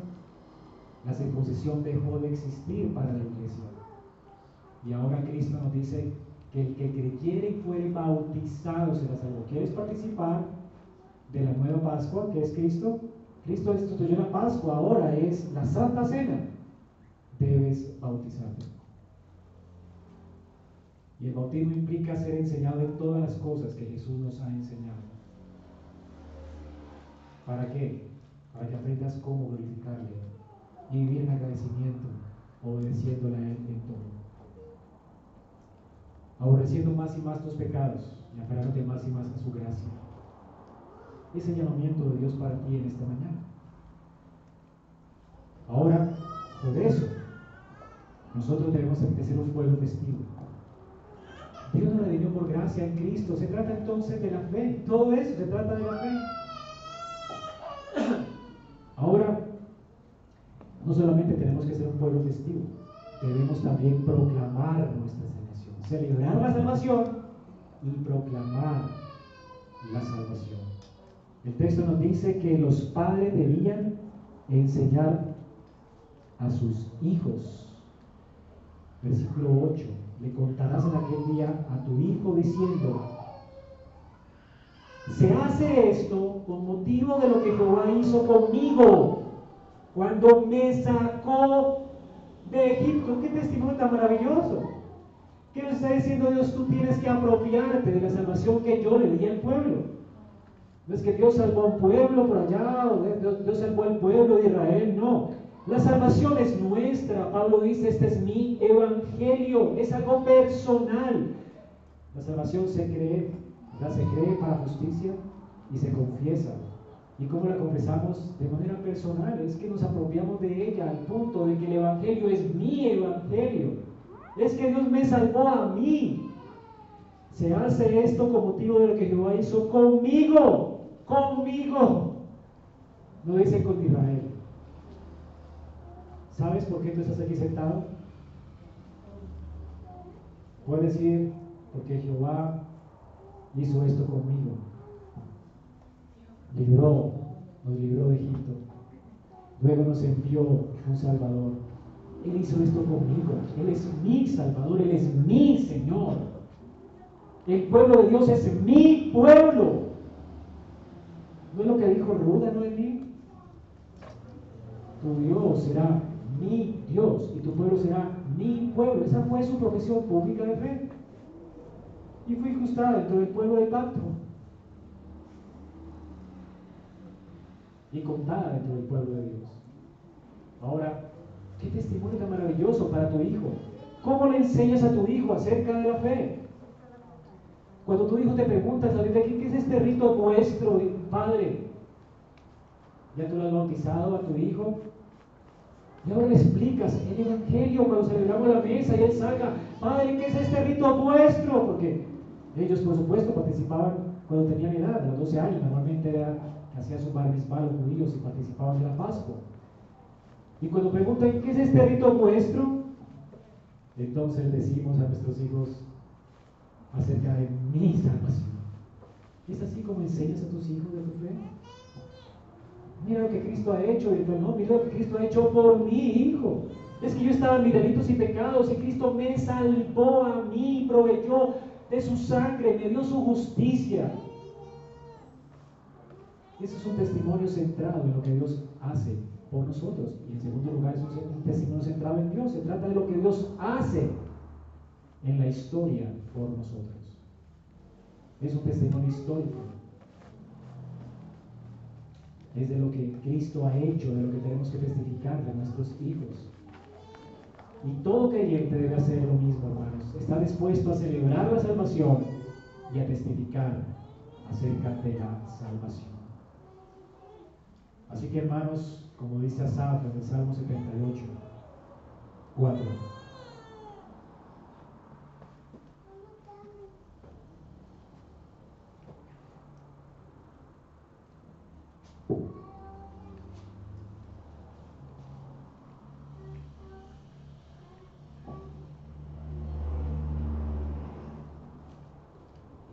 la circuncisión dejó de existir para la iglesia. Y ahora Cristo nos dice que el que creyere y fuere bautizado será salvo. ¿Quieres participar de la nueva Pascua que es Cristo? Cristo instituyó la Pascua, ahora es la Santa Cena. Debes bautizarte. Y el bautismo implica ser enseñado en todas las cosas que Jesús nos ha enseñado. ¿Para qué? Para que aprendas cómo glorificarle y vivir en agradecimiento, obedeciéndole a Él en todo. Aborreciendo más y más tus pecados y aferrándote más y más a su gracia. Ese llamamiento de Dios para ti en esta mañana. Ahora, por eso, nosotros debemos ser un pueblo testigo. Dios nos redimió por gracia en Cristo. Se trata entonces de la fe. Todo eso se trata de la fe. Ahora, no solamente tenemos que ser un pueblo testigo, debemos también proclamar nuestra salvación, celebrar la salvación y proclamar la salvación. El texto nos dice que los padres debían enseñar a sus hijos. Versículo 8. Le contarás en aquel día a tu hijo diciendo, se hace esto con motivo de lo que Jehová hizo conmigo cuando me sacó de Egipto. Qué testimonio tan maravilloso. ¿Qué nos está diciendo Dios? Tú tienes que apropiarte de la salvación que yo le di al pueblo. No es que Dios salvó a un pueblo por allá, o Dios, Dios salvó al pueblo de Israel, no. La salvación es nuestra. Pablo dice, este es mi evangelio, es algo personal. La salvación se cree, se cree para justicia y se confiesa ¿Y cómo la confesamos? De manera personal, es que nos apropiamos de ella al punto de que el Evangelio es mi Evangelio. Es que Dios me salvó a mí. Se hace esto con motivo de lo que Jehová hizo conmigo, conmigo. No dice con Israel. ¿Sabes por qué tú estás aquí sentado? Puedes decir, porque Jehová hizo esto conmigo libró, nos libró de Egipto. Luego nos envió un Salvador. Él hizo esto conmigo. Él es mi Salvador, Él es mi Señor. El pueblo de Dios es mi pueblo. ¿No es lo que dijo Ruda, no es mí? Tu Dios será mi Dios y tu pueblo será mi pueblo. Esa fue su profesión pública de fe. Y fue ajustada dentro del pueblo de pacto. y contada dentro del pueblo de Dios. Ahora, qué testimonio tan maravilloso para tu hijo. ¿Cómo le enseñas a tu hijo acerca de la fe? Cuando tu hijo te pregunta, ¿qué es este rito nuestro, padre? ¿Ya tú lo has bautizado a tu hijo? Y ahora le explicas el Evangelio cuando celebramos la mesa y él salga, Padre, ¿qué es este rito vuestro? Porque ellos, por supuesto, participaban cuando tenían edad, a los 12 años, normalmente era, su bar los judíos y participaban de la Pascua. Y cuando preguntan, ¿qué es este rito vuestro? Entonces decimos a nuestros hijos acerca de mi salvación. ¿Es así como enseñas a tus hijos de tu fe? Mira lo que Cristo ha hecho. Y no, mira lo que Cristo ha hecho por mi hijo. Es que yo estaba en mis delitos y pecados y Cristo me salvó a mí, proveyó de su sangre, me dio su justicia. Ese es un testimonio centrado en lo que Dios hace por nosotros. Y en segundo lugar, es un testimonio centrado en Dios. Se trata de lo que Dios hace en la historia por nosotros. Es un testimonio histórico es de lo que Cristo ha hecho, de lo que tenemos que testificar de nuestros hijos. Y todo creyente debe hacer lo mismo, hermanos. Está dispuesto a celebrar la salvación y a testificar acerca de la salvación. Así que, hermanos, como dice Asaf en el Salmo 78, 4.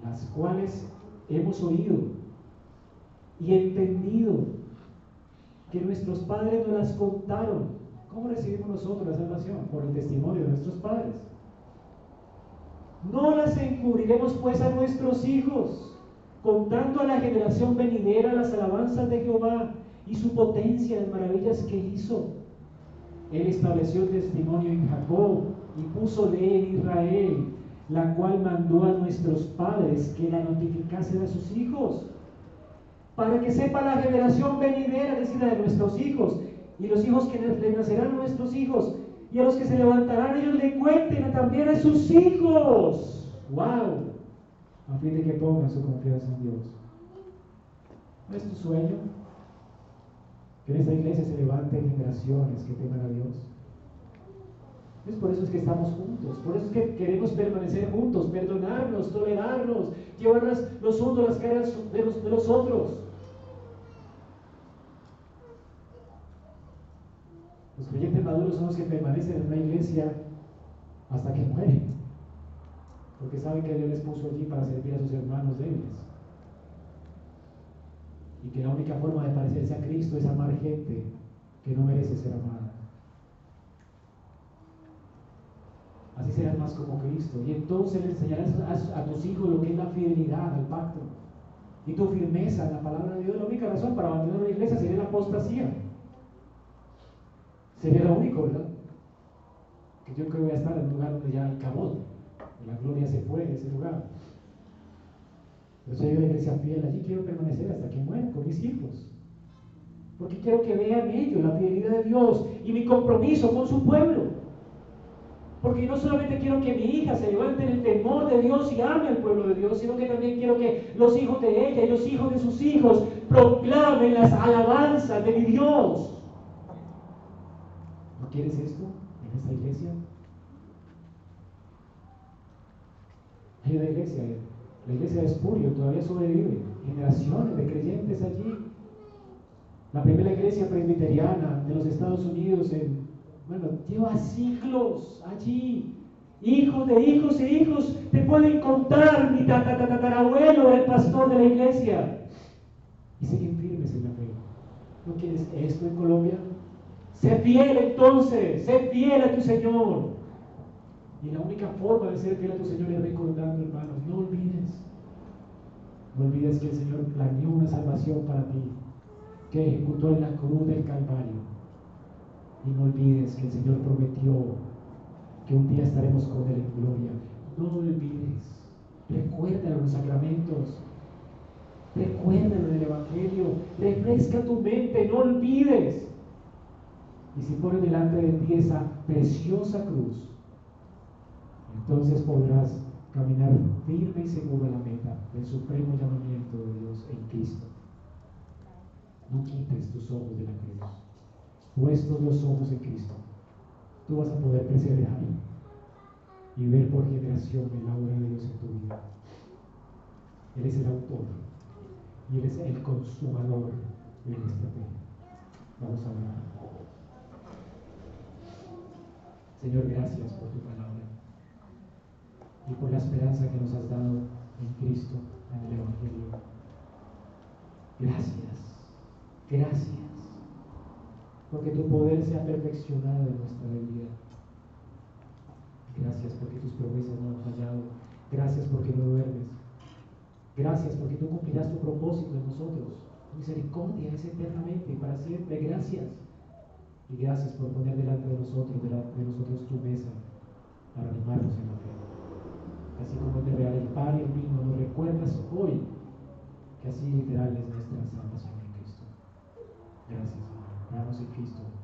Las cuales hemos oído y entendido que nuestros padres nos las contaron. ¿Cómo recibimos nosotros la salvación? Por el testimonio de nuestros padres. No las encubriremos pues a nuestros hijos contando a la generación venidera las alabanzas de Jehová y su potencia, las maravillas que hizo. Él estableció testimonio en Jacob y puso ley en Israel, la cual mandó a nuestros padres que la notificasen a sus hijos, para que sepa la generación venidera, es decir, de nuestros hijos, y los hijos que le nacerán a nuestros hijos, y a los que se levantarán ellos le cuenten también a sus hijos. ¡Wow! A fin de que pongan su confianza en Dios. ¿No es tu sueño? Que en esta iglesia se levanten generaciones que teman a Dios. Es por eso es que estamos juntos, por eso es que queremos permanecer juntos, perdonarnos, tolerarnos, llevar los unos las caras de los, de los otros. Los creyentes maduros son los que permanecen en una iglesia hasta que mueren porque saben que Dios les puso allí para servir a sus hermanos débiles. Y que la única forma de parecerse a Cristo es amar gente que no merece ser amada. Así serás más como Cristo. Y entonces le enseñarás a, tus hijos lo que es la fidelidad al pacto. Y tu firmeza en la palabra de Dios. La única razón para abandonar la iglesia sería la apostasía. Sería lo único, ¿verdad? Que yo creo que voy a estar en un lugar donde ya acabó la gloria se fue de ese lugar. Yo soy una iglesia fiel, allí quiero permanecer hasta que muera con mis hijos. Porque quiero que vean ellos la fidelidad de Dios y mi compromiso con su pueblo. Porque no solamente quiero que mi hija se levante en el temor de Dios y ame al pueblo de Dios, sino que también quiero que los hijos de ella y los hijos de sus hijos proclamen las alabanzas de mi Dios. ¿No quieres esto en esta iglesia? Una iglesia, la iglesia de Espurio todavía sobrevive, generaciones de creyentes allí. La primera iglesia presbiteriana de los Estados Unidos, en, bueno, lleva siglos allí. Hijos de hijos e hijos te pueden contar, mi tatarabuelo el pastor de la iglesia. Y siguen firmes en la fe. ¿No quieres esto en Colombia? Sé fiel entonces, sé fiel a tu Señor. Y la única forma de ser fiel a tu Señor es recordando, hermanos, no olvides. No olvides que el Señor planeó una salvación para ti, que ejecutó en la cruz del Calvario. Y no olvides que el Señor prometió que un día estaremos con Él en gloria. No olvides. Recuérdalo los sacramentos. Recuérdalo el Evangelio. Refresca tu mente. No olvides. Y si pones delante de ti esa preciosa cruz, entonces podrás caminar firme y seguro a la meta del supremo llamamiento de Dios en Cristo. No quites tus ojos de la cruz. puestos los ojos en Cristo, tú vas a poder perseverar y ver por generación la obra de Dios en tu vida. Él es el autor y Él es el consumador de nuestra fe. Vamos a orar. Señor, gracias por tu palabra y por la esperanza que nos has dado en Cristo, en el Evangelio. Gracias, gracias, porque tu poder se ha perfeccionado en nuestra vida. Gracias porque tus promesas no han fallado. Gracias porque no duermes. Gracias porque tú cumplirás tu propósito en nosotros. misericordia es eternamente y para siempre. Gracias. Y gracias por poner delante de nosotros, delante de nosotros tu mesa para animarnos en la fe. Así como te y el vino, nos recuerdas hoy que así literal es nuestra salvación en Cristo. Gracias, Señor. Oramos en Cristo.